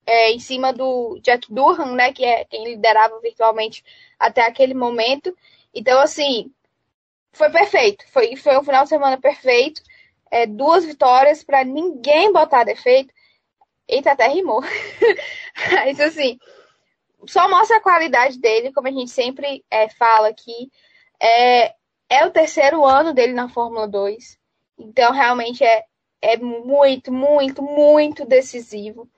é, em cima do Jack Durham, né, que é quem liderava virtualmente até aquele momento. Então, assim, foi perfeito. Foi, foi um final de semana perfeito. É, duas vitórias para ninguém botar defeito. Eita, até rimou. Mas, assim, só mostra a qualidade dele, como a gente sempre é, fala aqui. É, é o terceiro ano dele na Fórmula 2. Então, realmente é, é muito, muito, muito decisivo.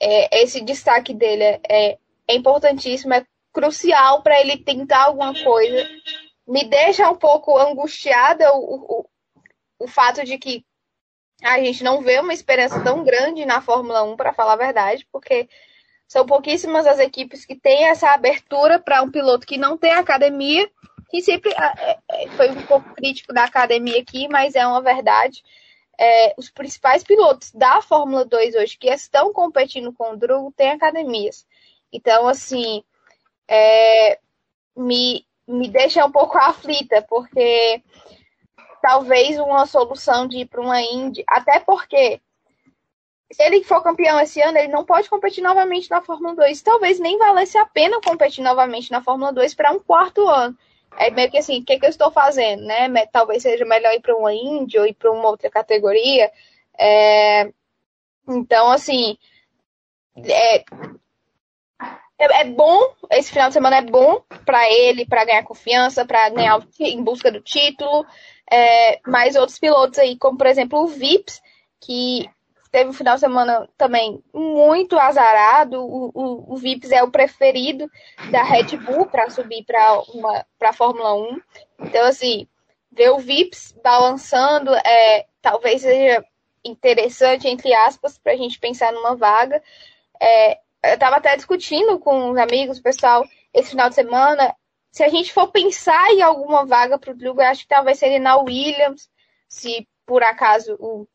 É, esse destaque dele é, é, importantíssimo, é crucial para ele tentar alguma coisa. Me deixa um pouco angustiada o, o, o fato de que a gente não vê uma esperança tão grande na Fórmula 1, para falar a verdade, porque são pouquíssimas as equipes que têm essa abertura para um piloto que não tem academia, que sempre ah, é, é, foi um pouco crítico da academia aqui, mas é uma verdade. É, os principais pilotos da Fórmula 2 hoje que estão competindo com o Drugo têm academias. Então, assim, é, me, me deixa um pouco aflita, porque talvez uma solução de ir para uma Indy, até porque se ele for campeão esse ano, ele não pode competir novamente na Fórmula 2. Talvez nem valesse a pena competir novamente na Fórmula 2 para um quarto ano. É meio que assim, o que, que eu estou fazendo, né? Talvez seja melhor ir para uma Indy ou ir para uma outra categoria. É... Então, assim, é, é, é bom, esse final de semana é bom para ele, para ganhar confiança, para ganhar em busca do título. É, mas outros pilotos aí, como por exemplo o Vips, que teve um final de semana também muito azarado. O, o, o Vips é o preferido da Red Bull para subir para a Fórmula 1. Então, assim, ver o Vips balançando é, talvez seja interessante, entre aspas, para a gente pensar numa vaga. É, eu estava até discutindo com os amigos, pessoal, esse final de semana. Se a gente for pensar em alguma vaga para o Drugo, eu acho que talvez seria na Williams, se por acaso o,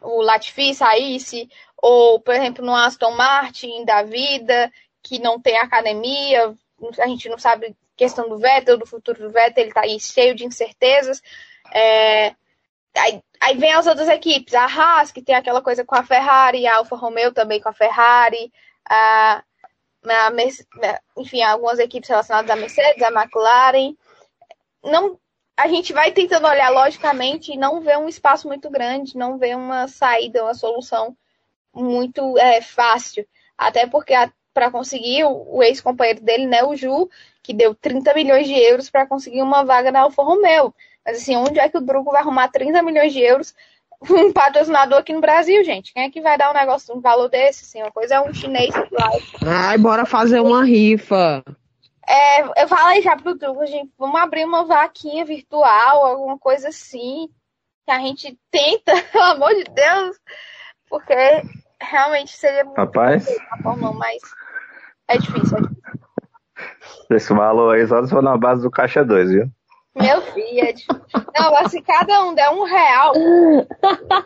o Latifi saísse, ou, por exemplo, no Aston Martin da vida, que não tem academia, a gente não sabe questão do Vettel, do futuro do Vettel, ele está aí cheio de incertezas. É, aí, aí, vem as outras equipes, a Haas, que tem aquela coisa com a Ferrari, a Alfa Romeo também com a Ferrari, a, a, enfim, algumas equipes relacionadas à Mercedes, à McLaren. Não, a gente vai tentando olhar logicamente e não vê um espaço muito grande, não vê uma saída, uma solução muito é, fácil. Até porque para conseguir o, o ex-companheiro dele, né, o Ju, que deu 30 milhões de euros para conseguir uma vaga na Alfa Romeo. Mas assim, onde é que o Drugo vai arrumar 30 milhões de euros um patrocinador aqui no Brasil, gente. Quem é que vai dar um negócio, um valor desse? Assim, uma coisa é um chinês. Ai, bora fazer uma rifa. É, eu falei já pro Drugo, gente, vamos abrir uma vaquinha virtual, alguma coisa assim, que a gente tenta, pelo amor de Deus, porque realmente seria muito Rapaz. Forma, mas é difícil, é difícil. Esse valor aí só se for na base do caixa 2, viu? Meu filho, é não, assim, cada um der um real,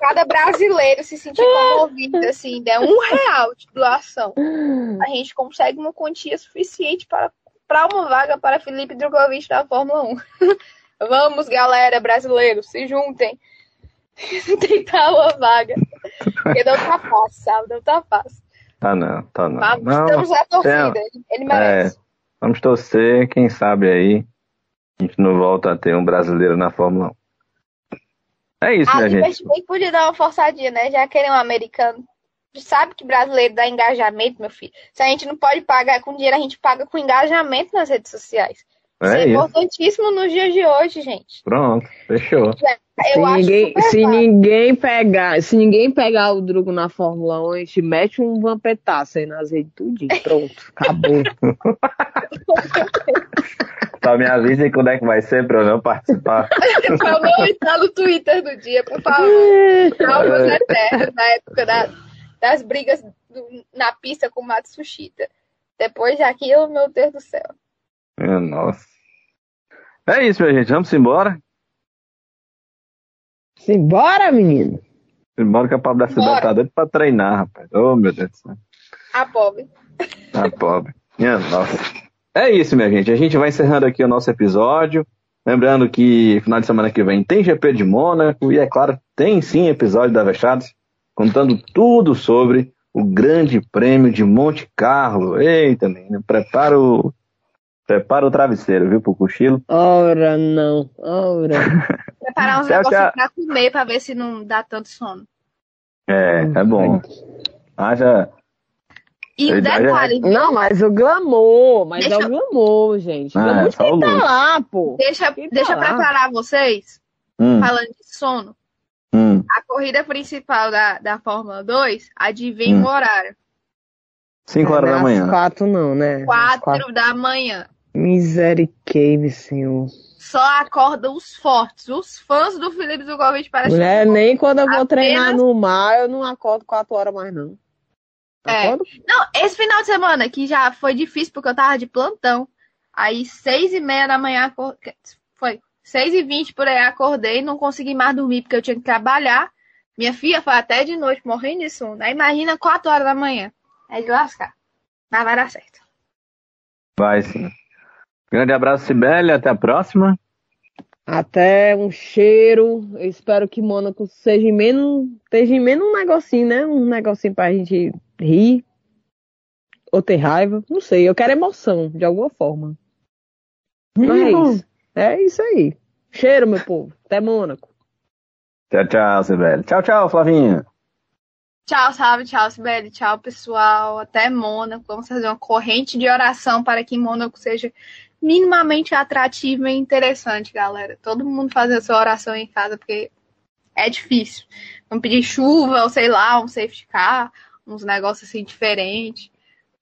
cada brasileiro se sentir comovido, assim, der um real de doação, a gente consegue uma quantia suficiente para, para uma vaga para Felipe Drogovic da Fórmula 1. Vamos, galera, brasileiros, se juntem. Tentar uma vaga. Porque não tá fácil, sabe? Não tá fácil. Tá não, tá não. Mas não, estamos na torcida, tem... ele merece. É, vamos torcer, quem sabe aí a gente não volta a ter um brasileiro na Fórmula 1. É isso, ah, né, gente? A gente podia dar uma forçadinha, né? Já querer um americano. Sabe que brasileiro dá engajamento, meu filho. Se a gente não pode pagar com dinheiro, a gente paga com engajamento nas redes sociais. É isso é isso. importantíssimo nos dias de hoje, gente. Pronto, fechou. Eu se acho ninguém, se ninguém pegar, se ninguém pegar o Drugo na Fórmula 1, a gente mete um vampetaço aí nas redes tudinho. Pronto, acabou. Só me avisem quando é que vai ser pra eu não participar. Pra não entrar no Twitter do dia, por favor. Salvos eternos na época da- das brigas do- na pista com o Matsushita. Depois daquilo, meu Deus do céu. Minha nossa. É isso, minha gente. Vamos embora. Simbora, menino. Embora que a Pablo da cidade tá doido pra treinar, rapaz. Oh, meu Deus do céu. A pobre. Tá pobre. Minha nossa. É isso, minha gente. A gente vai encerrando aqui o nosso episódio. Lembrando que final de semana que vem tem GP de Mônaco e, é claro, tem sim episódio da Vechados contando tudo sobre o Grande Prêmio de Monte Carlo. Eita, menino, prepara o, prepara o travesseiro, viu, pro cochilo. Ora, não. Ora. Preparar uns Tchau, negocinhos tchau. pra comer, pra ver se não dá tanto sono. É, é bom. Haja. E o Eu já- detalhe, Não, mas o glamour, mas Deixa é o glamour, gente. O Ah, glamour é o tá luxo. lá, pô. deixa, tá deixa eu lá? preparar vocês, Hum, falando de sono. Hum. A corrida principal da, da Fórmula 2, adivinha Hum. o horário? 5 horas da Às manhã. quatro não, né? Às 4 da manhã. Misericórdia, senhor. Só acordam os fortes, os fãs do Felipe Zugovic para Mulher, assistir. nem quando eu vou Apenas- treinar no mar, eu não acordo quatro horas mais, não. É. Acordo? Não, esse final de semana que já foi difícil porque eu tava de plantão. Aí, seis e meia da manhã, foi seis e vinte por aí, acordei, não consegui mais dormir porque eu tinha que trabalhar. Minha filha foi até de noite, morrendo de sono. Aí imagina quatro horas da manhã. É de lascar. Mas vai dar certo. Vai sim. Grande abraço, Sibeli. Até a próxima. Até um cheiro. Eu espero que Mônaco seja em menos, esteja em menos um negocinho, né? Um negocinho pra gente rir. Ou ter raiva. Não sei. Eu quero emoção, de alguma forma. Mas é isso. É isso aí. Cheiro, meu povo. Até Mônaco. Tchau, tchau, Sibeli. Tchau, tchau, Flavinha. Tchau, salve, tchau, Sibeli, tchau, pessoal. Até Mônaco. Vamos fazer uma corrente de oração para que Mônaco seja minimamente atrativo e interessante, galera. Todo mundo fazer a sua oração em casa, porque é difícil. Vamos pedir chuva, ou sei lá, um safety car, uns negócios assim diferentes,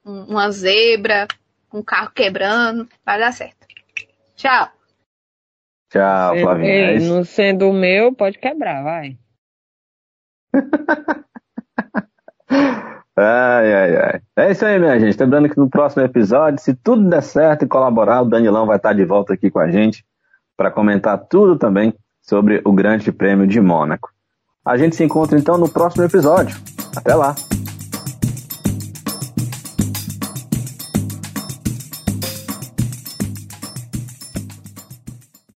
um, uma zebra, um carro quebrando, vai dar certo. Tchau. Tchau, Flavinha. Ei, É não sendo o meu, pode quebrar, vai. Ai, ai, ai. É isso aí, minha gente. Lembrando que no próximo episódio, se tudo der certo e colaborar, o Danilão vai estar de volta aqui com a gente para comentar tudo também sobre o Grande Prêmio de Mônaco. A gente se encontra então no próximo episódio. Até lá!